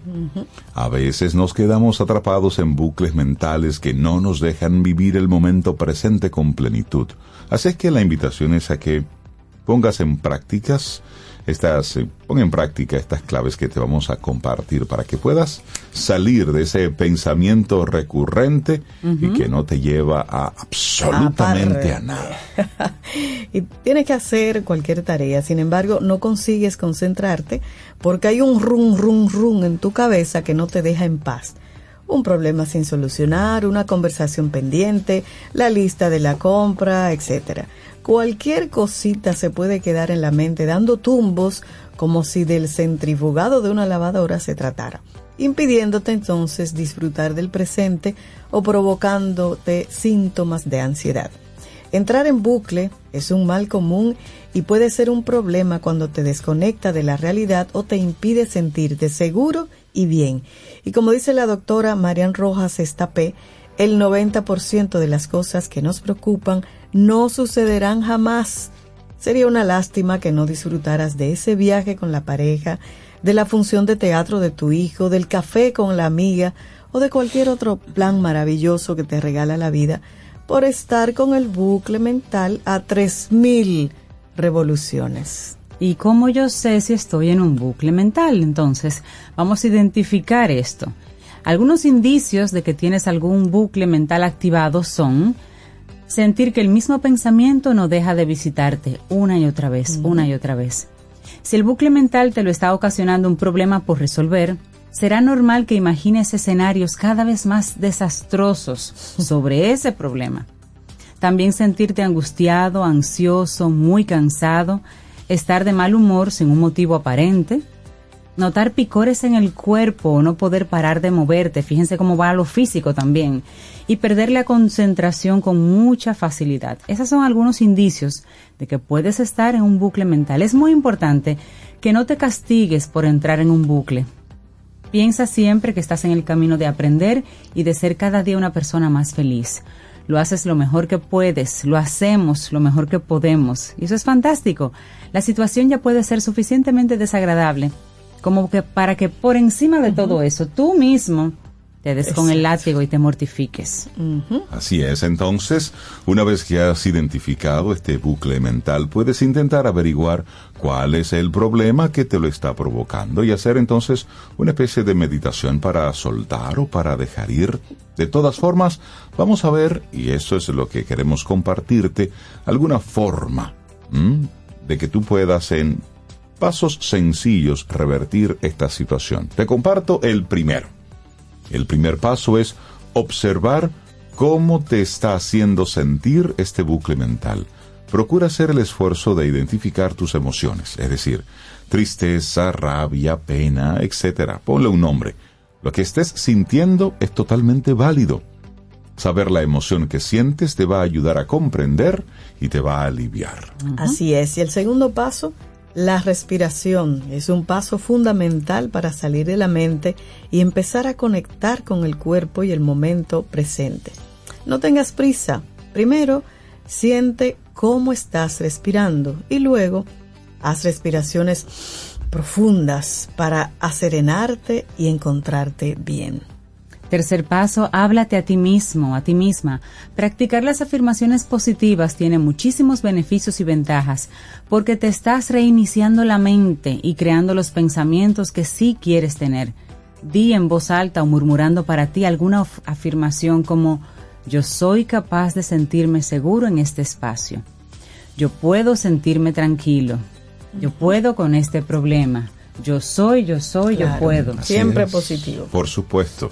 A veces nos quedamos atrapados en bucles mentales que no nos dejan vivir el momento presente con plenitud. Así es que la invitación es a que pongas en prácticas estas, eh, pon en práctica estas claves que te vamos a compartir para que puedas salir de ese pensamiento recurrente y que no te lleva a absolutamente a nada. y tienes que hacer cualquier tarea, sin embargo, no consigues concentrarte porque hay un rum, rum, rum en tu cabeza que no te deja en paz. Un problema sin solucionar, una conversación pendiente, la lista de la compra, etcétera. Cualquier cosita se puede quedar en la mente dando tumbos como si del centrifugado de una lavadora se tratara, impidiéndote entonces disfrutar del presente o provocándote síntomas de ansiedad. Entrar en bucle es un mal común y puede ser un problema cuando te desconecta de la realidad o te impide sentirte seguro y bien. Y como dice la doctora Marian Rojas Estapé, el 90% de las cosas que nos preocupan no sucederán jamás. Sería una lástima que no disfrutaras de ese viaje con la pareja, de la función de teatro de tu hijo, del café con la amiga o de cualquier otro plan maravilloso que te regala la vida por estar con el bucle mental a 3000 revoluciones. ¿Y cómo yo sé si estoy en un bucle mental? Entonces, vamos a identificar esto. Algunos indicios de que tienes algún bucle mental activado son sentir que el mismo pensamiento no deja de visitarte una y otra vez, una y otra vez. Si el bucle mental te lo está ocasionando un problema por resolver, será normal que imagines escenarios cada vez más desastrosos sobre ese problema. También sentirte angustiado, ansioso, muy cansado, estar de mal humor sin un motivo aparente, notar picores en el cuerpo o no poder parar de moverte, fíjense cómo va lo físico también, y perder la concentración con mucha facilidad. Esos son algunos indicios de que puedes estar en un bucle mental. Es muy importante que no te castigues por entrar en un bucle. Piensa siempre que estás en el camino de aprender y de ser cada día una persona más feliz. Lo haces lo mejor que puedes, lo hacemos lo mejor que podemos. Y eso es fantástico. La situación ya puede ser suficientemente desagradable como que para que por encima de todo eso tú mismo te des con el látigo y te mortifiques. Así es, entonces, una vez que has identificado este bucle mental, puedes intentar averiguar cuál es el problema que te lo está provocando y hacer entonces una especie de meditación para soltar o para dejar ir. De todas formas, vamos a ver, y eso es lo que queremos compartirte, alguna forma ¿m? de que tú puedas en pasos sencillos revertir esta situación. Te comparto el primero. El primer paso es observar cómo te está haciendo sentir este bucle mental. Procura hacer el esfuerzo de identificar tus emociones, es decir, tristeza, rabia, pena, etc. Ponle un nombre. Lo que estés sintiendo es totalmente válido. Saber la emoción que sientes te va a ayudar a comprender y te va a aliviar. Así es. Y el segundo paso La respiración es un paso fundamental para salir de la mente y empezar a conectar con el cuerpo y el momento presente. No tengas prisa. Primero, siente cómo estás respirando y luego haz respiraciones profundas para aserenarte y encontrarte bien. Tercer paso, háblate a ti mismo, a ti misma. Practicar las afirmaciones positivas tiene muchísimos beneficios y ventajas porque te estás reiniciando la mente y creando los pensamientos que sí quieres tener. Di en voz alta o murmurando para ti alguna af- afirmación como yo soy capaz de sentirme seguro en este espacio. Yo puedo sentirme tranquilo. Yo puedo con este problema. Yo soy, yo soy, yo puedo. Así Siempre es. positivo. Por supuesto.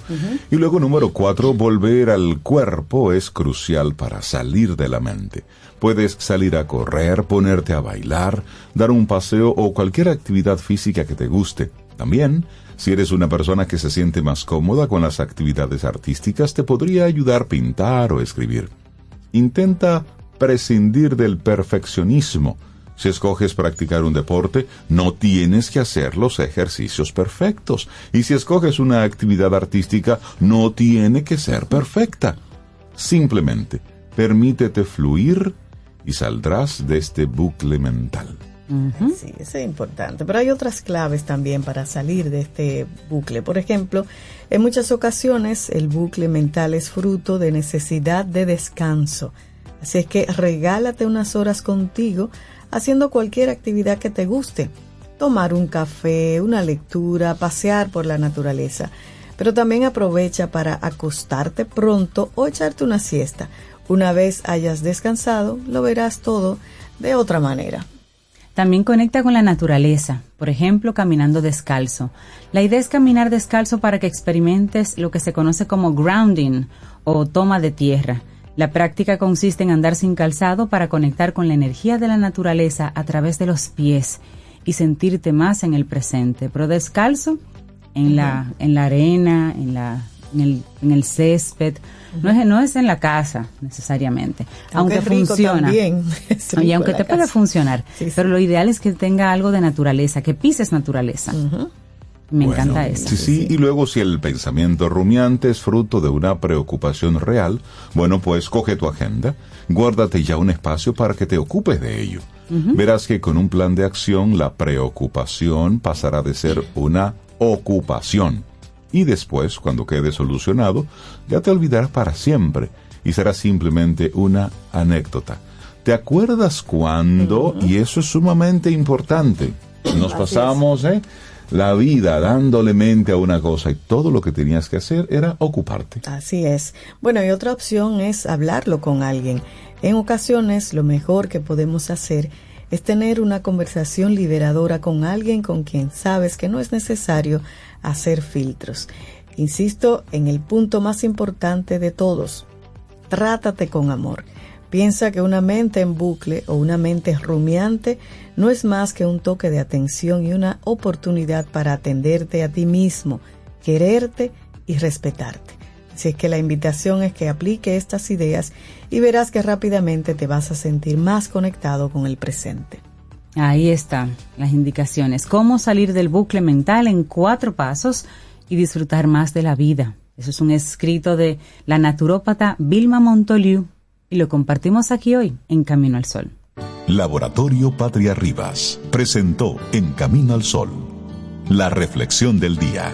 Y luego número cuatro, volver al cuerpo es crucial para salir de la mente. Puedes salir a correr, ponerte a bailar, dar un paseo o cualquier actividad física que te guste. También, si eres una persona que se siente más cómoda con las actividades artísticas, te podría ayudar pintar o escribir. Intenta prescindir del perfeccionismo. Si escoges practicar un deporte, no tienes que hacer los ejercicios perfectos. Y si escoges una actividad artística, no tiene que ser perfecta. Simplemente, permítete fluir y saldrás de este bucle mental. Sí, eso es importante. Pero hay otras claves también para salir de este bucle. Por ejemplo, en muchas ocasiones el bucle mental es fruto de necesidad de descanso. Así es que regálate unas horas contigo haciendo cualquier actividad que te guste. Tomar un café, una lectura, pasear por la naturaleza. Pero también aprovecha para acostarte pronto o echarte una siesta. Una vez hayas descansado, lo verás todo de otra manera. También conecta con la naturaleza, por ejemplo, caminando descalzo. La idea es caminar descalzo para que experimentes lo que se conoce como grounding o toma de tierra. La práctica consiste en andar sin calzado para conectar con la energía de la naturaleza a través de los pies y sentirte más en el presente. Pero descalzo, en la, en la arena, en, la, en, el, en el césped, no, es, no es en la casa necesariamente, aunque, Aunque funciona. y aunque te casa. funcionar, Sí, sí. pero lo ideal es que tenga algo de naturaleza, que pises naturaleza. Me Bueno, encanta eso. Sí, sí, y luego si el pensamiento rumiante es fruto de una preocupación real, bueno, pues coge tu agenda, guárdate ya un espacio para que te ocupes de ello. Verás que con un plan de acción la preocupación pasará de ser una ocupación. Y después, cuando quede solucionado, ya te olvidarás para siempre y será simplemente una anécdota. ¿Te acuerdas cuando? Y eso es sumamente importante. Nos Así pasamos, ¿eh? La vida dándole mente a una cosa y todo lo que tenías que hacer era ocuparte. Así es. Bueno, y otra opción es hablarlo con alguien. En ocasiones lo mejor que podemos hacer es tener una conversación liberadora con alguien con quien sabes que no es necesario hacer filtros. Insisto en el punto más importante de todos. Trátate con amor. Piensa que una mente en bucle o una mente rumiante no es más que un toque de atención y una oportunidad para atenderte a ti mismo, quererte y respetarte. Así es que la invitación es que aplique estas ideas y verás que rápidamente te vas a sentir más conectado con el presente. Ahí están las indicaciones. Cómo salir del bucle mental en cuatro pasos y disfrutar más de la vida. Eso es un escrito de la naturópata Vilma Montoliu y lo compartimos aquí hoy en Camino al Sol. Laboratorio Patria Rivas presentó En Camino al Sol, la reflexión del día.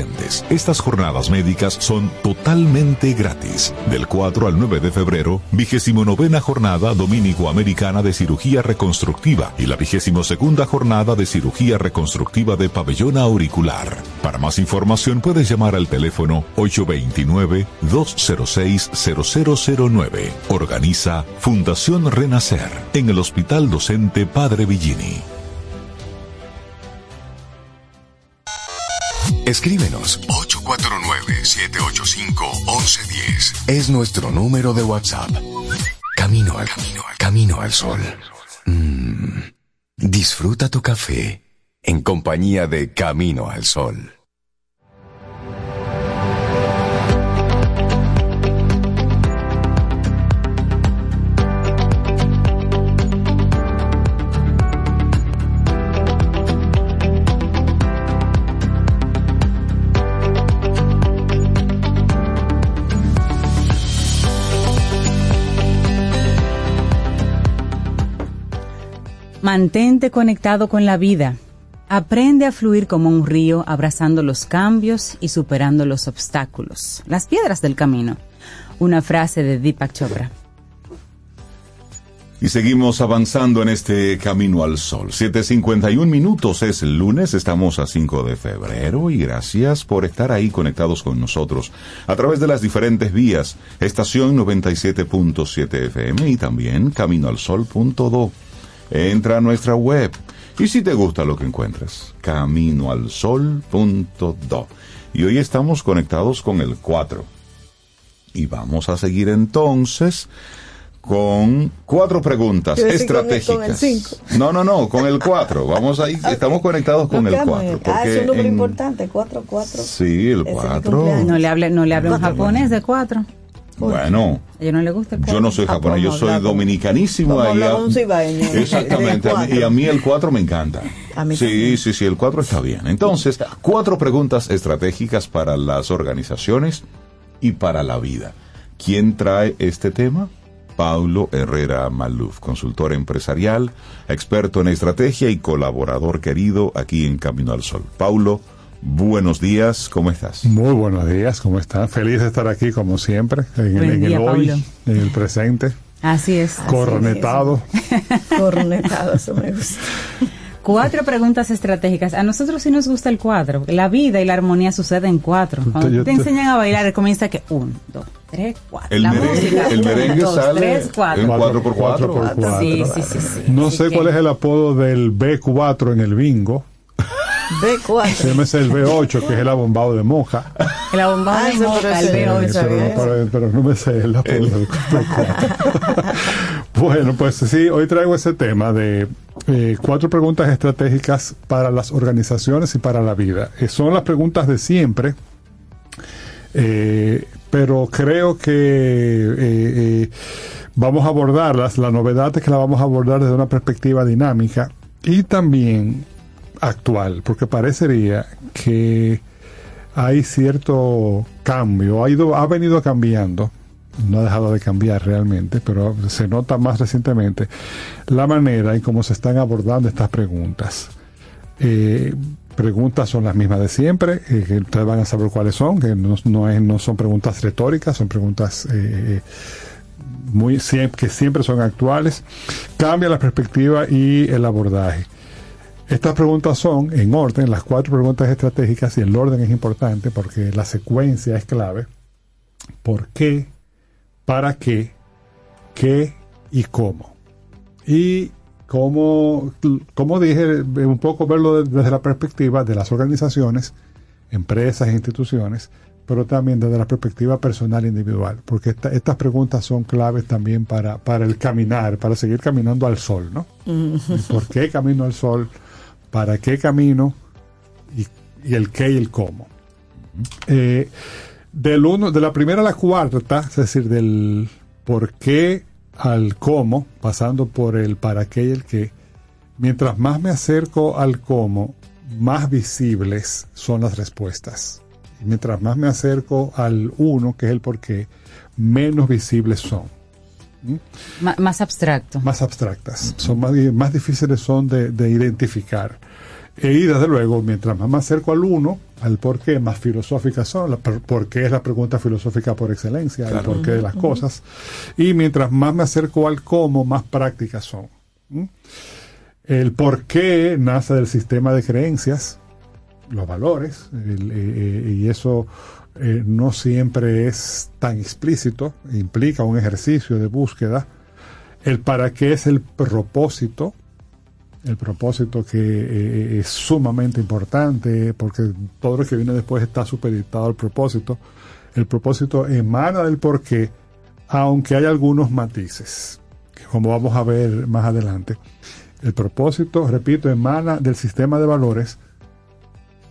Estas jornadas médicas son totalmente gratis. Del 4 al 9 de febrero, 29 jornada dominico-americana de cirugía reconstructiva y la 22 jornada de cirugía reconstructiva de pabellón auricular. Para más información puedes llamar al teléfono 829-206-0009. Organiza Fundación Renacer en el Hospital Docente Padre Villini. Escríbenos 849-785-1110. Es nuestro número de WhatsApp. Camino al camino, al camino al sol. Mm. Disfruta tu café en compañía de Camino al Sol. Mantente conectado con la vida. Aprende a fluir como un río, abrazando los cambios y superando los obstáculos, las piedras del camino. Una frase de Deepak Chopra. Y seguimos avanzando en este camino al sol. 7.51 minutos es el lunes, estamos a 5 de febrero y gracias por estar ahí conectados con nosotros a través de las diferentes vías, estación 97.7 FM y también caminoalsol.do. Entra a nuestra web y si te gusta lo que encuentras, caminoalsol.do. Y hoy estamos conectados con el 4. Y vamos a seguir entonces con cuatro preguntas Quiero decir, con el- estratégicas. con el cinco. No, no, no, con el 4. Vamos ahí, estamos conectados con el 4. Ah, es un número importante, 4, 4. Sí, el 4. No le hable, no le hable un Cuatro. japonés de Bueno, A no le gusta el cuatro. yo no soy japonés, yo soy dominicanísimo. Como ahí a-. Exactamente, De a mí- y a mí el 4 me encanta. A mí sí, también. sí, sí, el 4 está bien. Entonces, cuatro preguntas estratégicas para las organizaciones y para la vida. ¿Quién trae este tema? Paulo Herrera Maluf, consultor empresarial, experto en estrategia y colaborador querido aquí en Camino al Sol. Paulo, buenos días, ¿cómo estás? Muy buenos días, ¿cómo están? Feliz de estar aquí como siempre, en, el- en día, el hoy, Pablo. en el presente, Así es. cornetado. Cornetado, eso me gusta. Cuatro preguntas estratégicas. A nosotros sí nos gusta el cuatro. La vida y la armonía suceden en cuatro. Cuando Yo te te- enseñan a bailar, comienza que uno, dos, tres, cuatro. El la merengue- música. el merengue dos, sale tres, cuatro. en cuatro por cuatro. por cuatro. Sí, sí, sí, sí. No Así sé que- cuál es el apodo del B4 en el bingo. B4. Se llama el B8, que es el abombado de monja. La bomba Ah, de pero el ese- B8. Eh, pero, pero- pero no me sé el del B4. bueno, pues sí, hoy traigo ese tema de eh, cuatro preguntas estratégicas para las organizaciones y para la vida. Eh, son las preguntas de siempre, eh, pero creo que eh, eh, vamos a abordarlas. La novedad es que la vamos a abordar desde una perspectiva dinámica y también actual, porque parecería que hay cierto cambio, ha, ido, ha venido cambiando, no ha dejado de cambiar realmente, pero se nota más recientemente la manera en cómo se están abordando estas preguntas. Eh, preguntas son las mismas de siempre, eh, que ustedes van a saber cuáles son, que no, no, es- no son preguntas retóricas, son preguntas eh, muy, que siempre son actuales. Cambia la perspectiva y el abordaje. Estas preguntas son en orden, las cuatro preguntas estratégicas, y el orden es importante porque la secuencia es clave. ¿Por qué? ¿Para qué? ¿Qué? ¿Y cómo? Y como, como dije, un poco verlo desde la perspectiva de las organizaciones, empresas e instituciones, pero también desde la perspectiva personal e individual, porque esta- estas preguntas son claves también para, para el caminar, para seguir caminando al sol, ¿no? ¿Por qué camino al sol? ¿Para qué camino? Y, y el qué y el cómo. Eh, del uno, de la primera a la cuarta, es decir, del por qué al cómo, pasando por el para qué y el qué, mientras más me acerco al cómo, más visibles son las respuestas. Y mientras más me acerco al uno, que es el por qué, menos visibles son. Más abstracto. Más abstractas. Son más, más difíciles son de, de identificar. E- y desde luego, mientras más me acerco al uno, al por qué, más filosóficas son. La, por qué es la pregunta filosófica por excelencia, el Claro. por qué de las cosas. Y mientras más me acerco al cómo, más prácticas son. ¿Mm? El por qué nace del sistema de creencias, los valores, el- eh, eh, y eso eh, no siempre es tan explícito, implica un ejercicio de búsqueda. El para qué es el propósito, el propósito que eh, es sumamente importante, porque todo lo que viene después está supeditado al propósito. El propósito emana del por qué, aunque hay algunos matices, que como vamos a ver más adelante. El propósito, repito, emana del sistema de valores,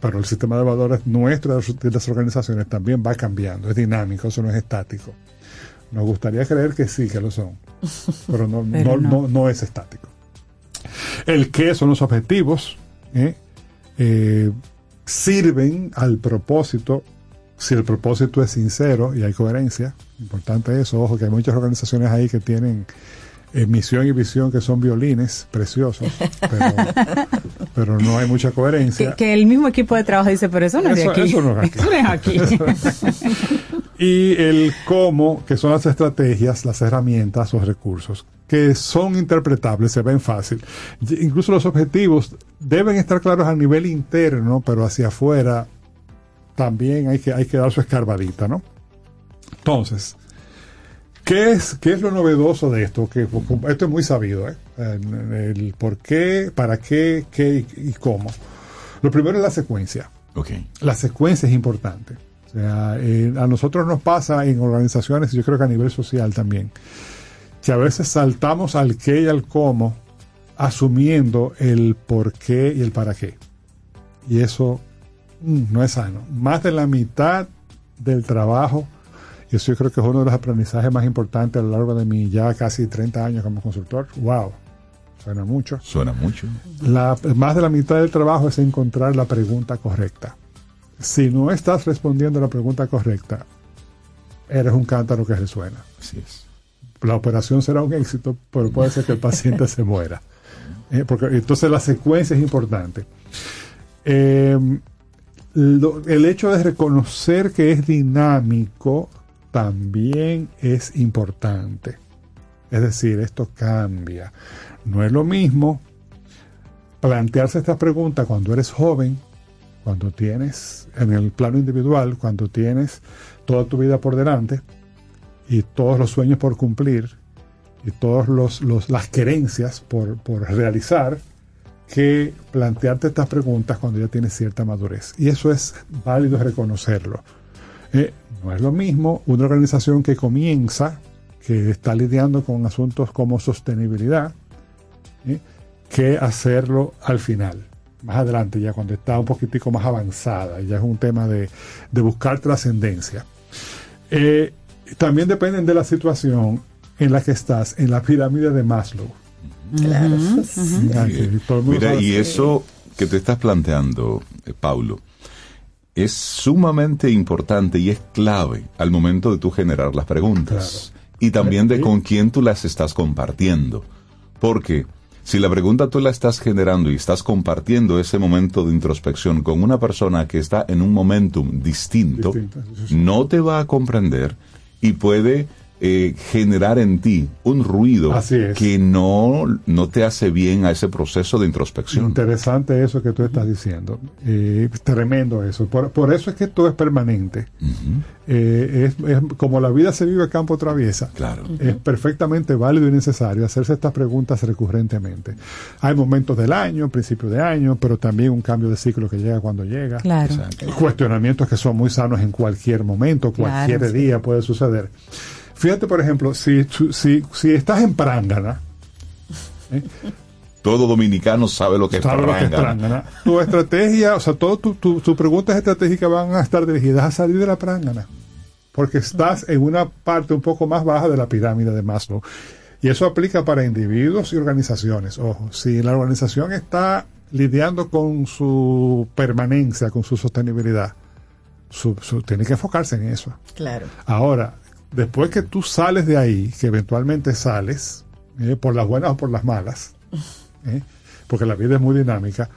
pero el sistema de valores nuestro de las organizaciones también va cambiando, es dinámico, eso no es estático. Nos gustaría creer que sí, que lo son, pero no, Pero no, no. no- no es estático. El qué son los objetivos, ¿eh? Eh, sirven al propósito, si el propósito es sincero y hay coherencia, importante eso, ojo que hay muchas organizaciones ahí que tienen eh, misión y visión que son violines preciosos, pero, pero no hay mucha coherencia. Que, que el mismo equipo de trabajo dice, pero eso no es de Eso- aquí. eso no es aquí. Eso no es aquí. y el cómo, que son las estrategias, las herramientas, los recursos, que son interpretables, se ven fácil. Incluso los objetivos deben estar claros a nivel interno, pero hacia afuera también hay que, hay que dar su escarbadita, ¿no? Entonces, ¿qué es, qué es lo novedoso de esto? Que esto es muy sabido, ¿eh? El por qué, para qué, qué y, y cómo. Lo primero es la secuencia. Ok. La secuencia es importante. O sea, eh, a nosotros nos pasa en organizaciones, y yo creo que a nivel social también, que a veces saltamos al qué y al cómo, asumiendo el por qué y el para qué. Y eso mm, no es sano. Más de la mitad del trabajo, y eso yo creo que es uno de los aprendizajes más importantes a lo largo de mi ya casi 30 años como consultor. ¡Wow! Suena mucho. Suena mucho. La, más de la mitad del trabajo es encontrar la pregunta correcta. Si no estás respondiendo a la pregunta correcta, eres un cántaro que resuena. Así es. La operación será un éxito, pero puede ser que el paciente se muera. Eh, porque, entonces la secuencia es importante. Eh, lo- el hecho de reconocer que es dinámico también es importante. Es decir, esto cambia. No es lo mismo plantearse esta pregunta cuando eres joven, cuando tienes, en el plano individual, cuando tienes toda tu vida por delante y todos los sueños por cumplir y todas los, las querencias por, por realizar, que plantearte estas preguntas cuando ya tienes cierta madurez. Y eso es válido reconocerlo. Eh, no es lo mismo una organización que comienza, que está lidiando con asuntos como sostenibilidad, ¿eh? que hacerlo al final, más adelante, ya cuando está un poquitico más avanzada, ya es un tema de, de buscar trascendencia. Eh, también dependen de la situación en la que estás, en la pirámide de Maslow. Claro. El mundo Mira, y eso que te estás planteando, eh, Paulo, es sumamente importante y es clave al momento de tú generar las preguntas. Y también de con quién tú las estás compartiendo. Porque si la pregunta tú la estás generando y estás compartiendo ese momento de introspección con una persona que está en un momentum distinto, Distinto, sí, sí. no te va a comprender y puede eh, generar en ti un ruido Así es. que no, no te hace bien a ese proceso de introspección. Interesante eso que tú estás diciendo. Eh, tremendo eso. Por, por eso es que todo es permanente. Eh, es, es como la vida se vive a campo traviesa. Claro. Es perfectamente válido y necesario hacerse estas preguntas recurrentemente. Hay momentos del año, principio de año, pero también un cambio de ciclo que llega cuando llega. Claro. Cuestionamientos que son muy sanos en cualquier momento, cualquier Claro, sí. día puede suceder. Fíjate, por ejemplo, si, tú- si, si estás en Prángana, Todo dominicano sabe lo que es Sabe lo que es prangana. prángana. Tu estrategia, o sea, todas tus tu, tus preguntas estratégicas van a estar dirigidas a salir de la prángana. Porque estás en una parte un poco más baja de la pirámide de Maslow. Y eso aplica para individuos y organizaciones. Ojo, si la organización está lidiando con su permanencia, con su sostenibilidad, su- su- tiene que enfocarse en eso. Claro. Ahora, después que tú sales de ahí, que eventualmente sales, eh, por las buenas o por las malas, ¿eh? porque la vida es muy dinámica,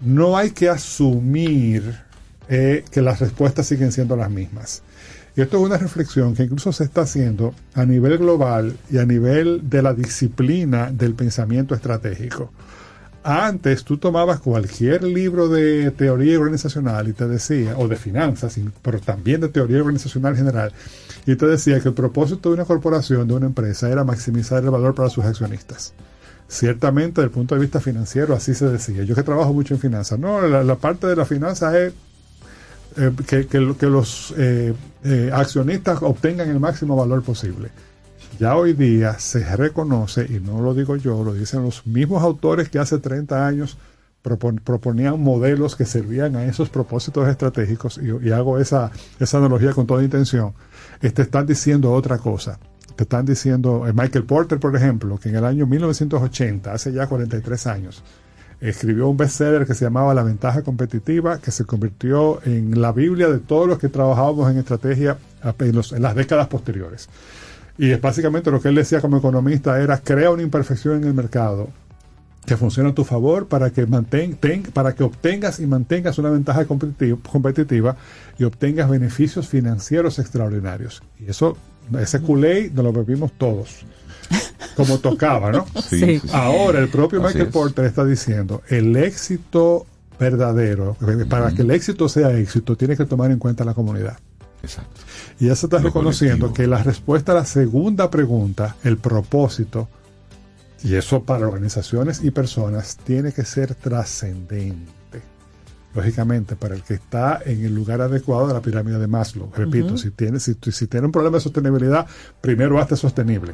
no hay que asumir eh, que las respuestas siguen siendo las mismas. Y esto es una reflexión que incluso se está haciendo a nivel global y a nivel de la disciplina del pensamiento estratégico. Antes tú tomabas cualquier libro de teoría organizacional y te decía, o de finanzas, pero también de teoría organizacional general, y te decía que el propósito de una corporación, de una empresa, era maximizar el valor para sus accionistas. Ciertamente, desde el punto de vista financiero, así se decía. Yo que trabajo mucho en finanzas, no, la, parte de la finanza es eh, que los eh, eh, accionistas obtengan el máximo valor posible. Ya hoy día se reconoce, y no lo digo yo, lo dicen los mismos autores que hace 30 años propon- proponían modelos que servían a esos propósitos estratégicos, y, hago esa, analogía con toda intención, te están diciendo otra cosa. Te están diciendo, eh, Michael Porter, por ejemplo, que en el año 1980, hace ya 43 años, escribió un bestseller que se llamaba La ventaja competitiva, que se convirtió en la Biblia de todos los que trabajábamos en estrategia en las décadas posteriores. Y es básicamente lo que él decía como economista era crea una imperfección en el mercado que funcione a tu favor para que manten, ten- para que obtengas y mantengas una ventaja competitiva, competitiva y obtengas beneficios financieros extraordinarios. Y eso, ese culé nos lo bebimos todos. Como tocaba, ¿no? Sí, Sí. Ahora el propio Así Michael es. Porter está diciendo el éxito verdadero, eh, para que el éxito sea éxito, tiene que tomar en cuenta la comunidad. Exacto. Y ya se está Lo reconociendo que la respuesta a la segunda pregunta, el propósito, y eso para organizaciones y personas, tiene que ser trascendente. Lógicamente, para el que está en el lugar adecuado de la pirámide de Maslow. Repito, si, tiene, si, si tiene un problema de sostenibilidad, primero hazte sostenible.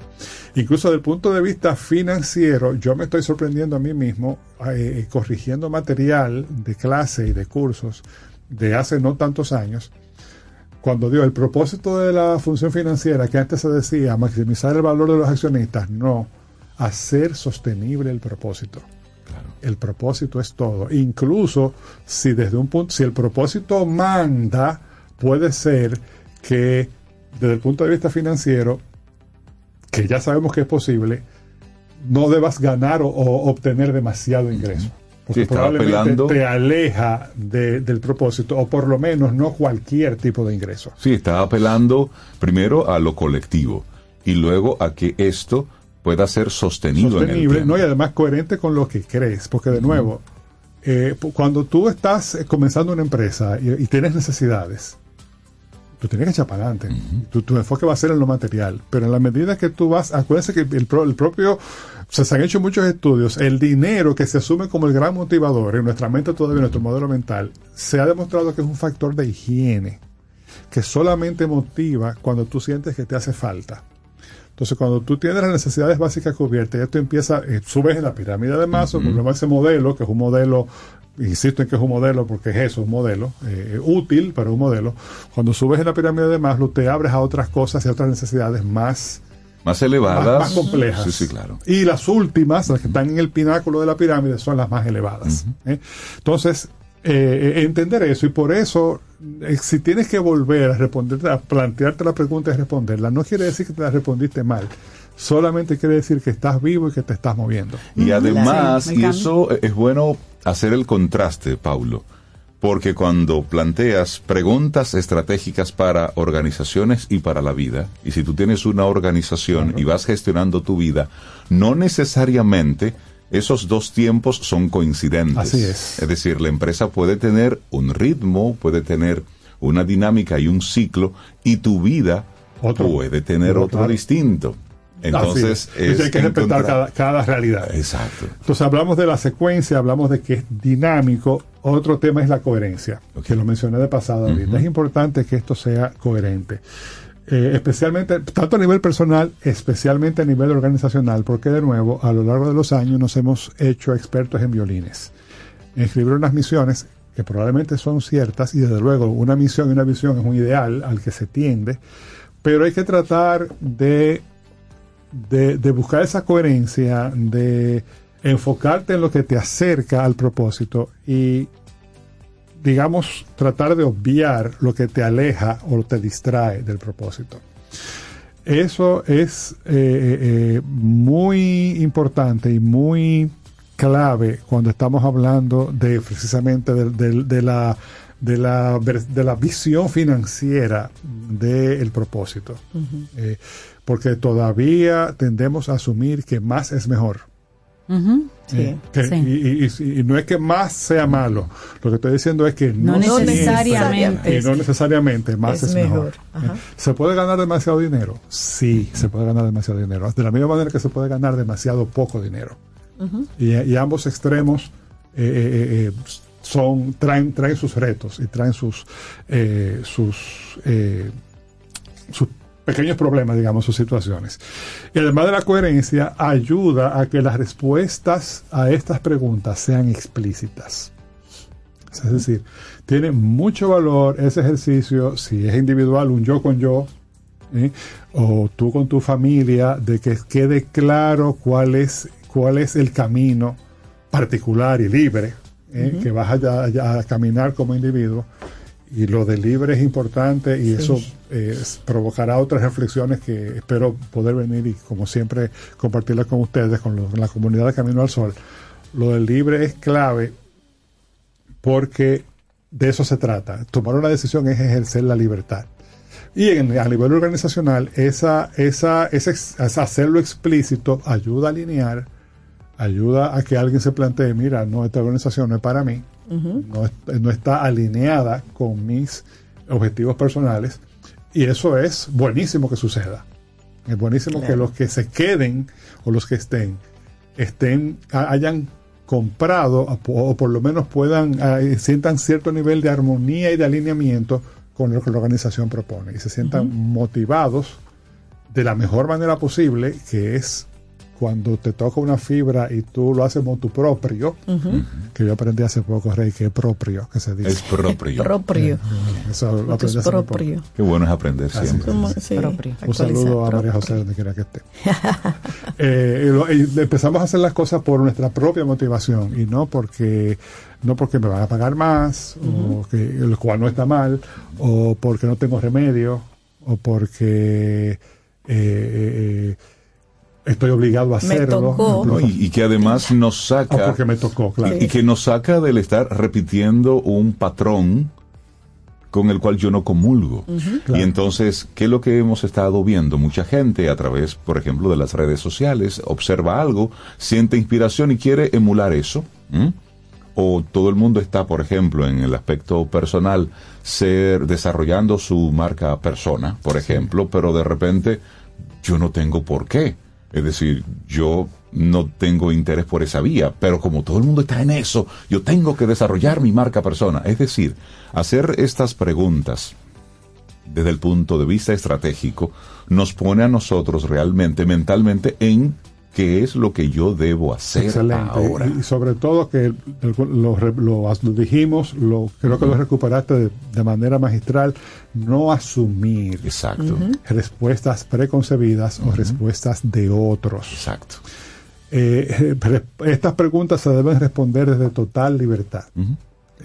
Incluso desde el punto de vista financiero, yo me estoy sorprendiendo a mí mismo eh, corrigiendo material de clase y de cursos de hace no tantos años cuando dio el propósito de la función financiera que antes se decía maximizar el valor de los accionistas, no, hacer sostenible el propósito. El propósito es todo. Incluso si desde un punto, si el propósito manda, puede ser que desde el punto de vista financiero, que ya sabemos que es posible, no debas ganar o, o obtener demasiado ingreso. Porque Sí, probablemente te aleja de- del propósito, o por lo menos no cualquier tipo de ingreso. Sí, está apelando primero a lo colectivo y luego a que esto pueda ser sostenido en el sostenible. ¿no? Y además coherente con lo que crees, porque de nuevo, eh, cuando tú estás eh, comenzando una empresa y, y tienes necesidades, tú tienes que echar para adelante. tu, tu enfoque va a ser en lo material, pero en la medida que tú vas, acuérdense que el, pro- el propio, se han hecho muchos estudios, el dinero que se asume como el gran motivador en nuestra mente todavía, en nuestro modelo mental, se ha demostrado que es un factor de higiene, que solamente motiva cuando tú sientes que te hace falta. Entonces, cuando tú tienes las necesidades básicas cubiertas, ya tú empiezas, eh, subes en la pirámide de Maslow, volvemos a ese modelo, que es un modelo, insisto en que es un modelo porque es eso, un modelo, eh, útil, pero un modelo. Cuando subes en la pirámide de Maslow, te abres a otras cosas y a otras necesidades más, Más elevadas. más, más complejas. Sí, sí, claro. Y las últimas, las que están en el pináculo de la pirámide, son las más elevadas. ¿eh? Entonces, eh, eh, entender eso y por eso, eh, si tienes que volver a responder, a plantearte la pregunta y responderla, no quiere decir que te la respondiste mal. Solamente quiere decir que estás vivo y que te estás moviendo. Y además, Sí, y eso es bueno hacer el contraste, Paulo, porque cuando planteas preguntas estratégicas para organizaciones y para la vida, y si tú tienes una organización y vas gestionando tu vida, no necesariamente esos dos tiempos son coincidentes. Así es. Es decir, la empresa puede tener un ritmo, puede tener una dinámica y un ciclo, y tu vida puede tener Otro, otro claro. distinto. Entonces, hay que respetar cada, cada realidad. Exacto. Entonces hablamos de la secuencia, hablamos de que es dinámico. Otro tema es la coherencia, que lo mencioné de pasada ahorita. Es importante que esto sea coherente. Eh, especialmente, tanto a nivel personal, especialmente a nivel organizacional, porque de nuevo, a lo largo de los años nos hemos hecho expertos en violines. Escribir unas misiones que probablemente son ciertas, y desde luego una misión y una visión es un ideal al que se tiende, pero hay que tratar de de, de buscar esa coherencia, de enfocarte en lo que te acerca al propósito y, digamos, tratar de obviar lo que te aleja o te distrae del propósito. Eso es eh, eh, muy importante y muy clave cuando estamos hablando de precisamente de, de- de la de la, de la visión financiera del propósito. Eh, porque todavía tendemos a asumir que más es mejor. Eh, que- Sí. y, y- y no es que más sea malo. Lo que estoy diciendo es que No no, necesariamente. y no necesariamente más es, Es mejor. Eh, ¿Se puede ganar demasiado dinero? Sí, se puede ganar demasiado dinero. De la misma manera que se puede ganar demasiado poco dinero. Y, y ambos extremos eh, eh, son traen traen sus retos y traen sus sus sus pequeños problemas, digamos, sus situaciones. Y además de la coherencia, ayuda a que las respuestas a estas preguntas sean explícitas. Es decir, tiene mucho valor ese ejercicio, si es individual, un yo con yo, ¿eh? o tú con tu familia, de que quede claro cuál es, cuál es el camino particular y libre ¿eh? Que vas a, a- a caminar como individuo. Y lo de libre es importante y Sí. eso eh, provocará otras reflexiones que espero poder venir y como siempre compartirlas con ustedes, con, la comunidad de Camino al Sol. Lo del libre es clave porque de eso se trata. Tomar una decisión es ejercer la libertad. Y en- a nivel organizacional, esa, esa, ese hacerlo explícito ayuda a alinear, ayuda a que alguien se plantee, mira, no, esta organización no es para mí, No, es- no está alineada con mis objetivos personales. Y eso es buenísimo que suceda. Es buenísimo que los que se queden o los que estén, estén, ha- hayan comprado o po- o por lo menos puedan, eh, sientan cierto nivel de armonía y de alineamiento con lo que la organización propone y se sientan motivados de la mejor manera posible, que es cuando te toca una fibra y tú lo haces como tu propio, que yo aprendí hace poco, Rey, que es propio, que se dice. Es propio. Propio. Eso lo aprendí es hace poco. propio. Qué bueno es aprender Así siempre. Como- sí, Propio. Un saludo a María. José, donde quiera que esté. Eh, y lo- y empezamos a hacer las cosas por nuestra propia motivación y no porque no porque me van a pagar más o que el cual no está mal o porque no tengo remedio o porque eh, eh, estoy obligado a Me hacerlo tocó. No, y, y que además nos o saca porque me tocó claro y, y que nos saca del estar repitiendo un patrón con el cual yo no comulgo. Claro. Y entonces, ¿qué es lo que hemos estado viendo? Mucha gente a través, por ejemplo, de las redes sociales, observa algo, siente inspiración y quiere emular eso. O todo el mundo está, por ejemplo, en el aspecto personal, ser desarrollando su marca persona, por ejemplo, pero de repente yo no tengo por qué. Es decir, yo no tengo interés por esa vía, pero como todo el mundo está en eso, yo tengo que desarrollar mi marca persona. Es decir, hacer estas preguntas desde el punto de vista estratégico nos pone a nosotros realmente, mentalmente, en qué es lo que yo debo hacer Excelente. ahora. Y, sobre todo que lo, re- lo- lo dijimos, lo, creo que lo recuperaste de, de manera magistral, no asumir Exacto. respuestas preconcebidas o respuestas de otros. Exacto. Eh, re- estas preguntas se deben responder desde total libertad.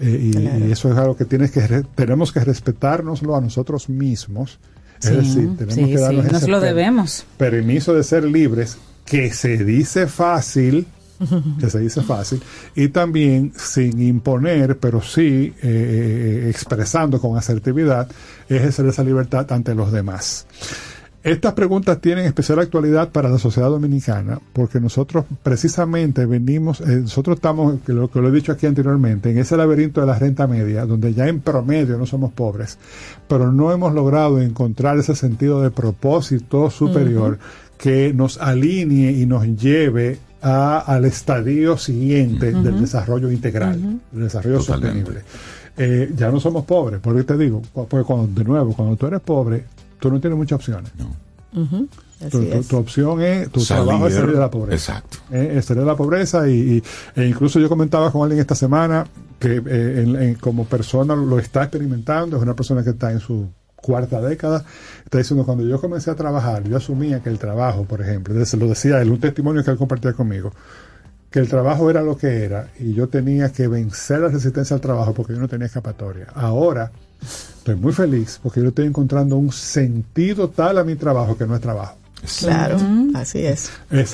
Eh, y, Claro. y eso es algo que, tienes que tenemos que respetárnoslo a nosotros mismos. Es Sí, decir, tenemos sí, que sí, darnos nos ese lo per- debemos. permiso de ser libres, que se dice fácil, que se dice fácil, y también sin imponer, pero sí eh, eh, expresando con asertividad, ejercer esa libertad ante los demás. Estas preguntas tienen especial actualidad para la sociedad dominicana porque nosotros precisamente venimos, eh, nosotros estamos, que lo que lo he dicho aquí anteriormente, en ese laberinto de la renta media, donde ya en promedio no somos pobres, pero no hemos logrado encontrar ese sentido de propósito superior que nos alinee y nos lleve a- al estadio siguiente del desarrollo integral, del desarrollo Totalmente. sostenible. Eh, ya no somos pobres, porque te digo, porque cuando, de nuevo, cuando tú eres pobre, tú no tienes muchas opciones. Ujú. Tu, opción es, tu Salir, trabajo es salir de la pobreza. exacto. Eh, es salir de la pobreza y, y- e incluso yo comentaba con alguien esta semana que eh, en- en- como persona lo está experimentando, es una persona que está en su cuarta década, está diciendo cuando yo comencé a trabajar, yo asumía que el trabajo, por ejemplo, se lo decía él, un testimonio que él compartía conmigo, que el trabajo era lo que era y yo tenía que vencer la resistencia al trabajo porque yo no tenía escapatoria. Ahora estoy muy feliz porque yo estoy encontrando un sentido tal a mi trabajo que no es trabajo. Claro, así es. Es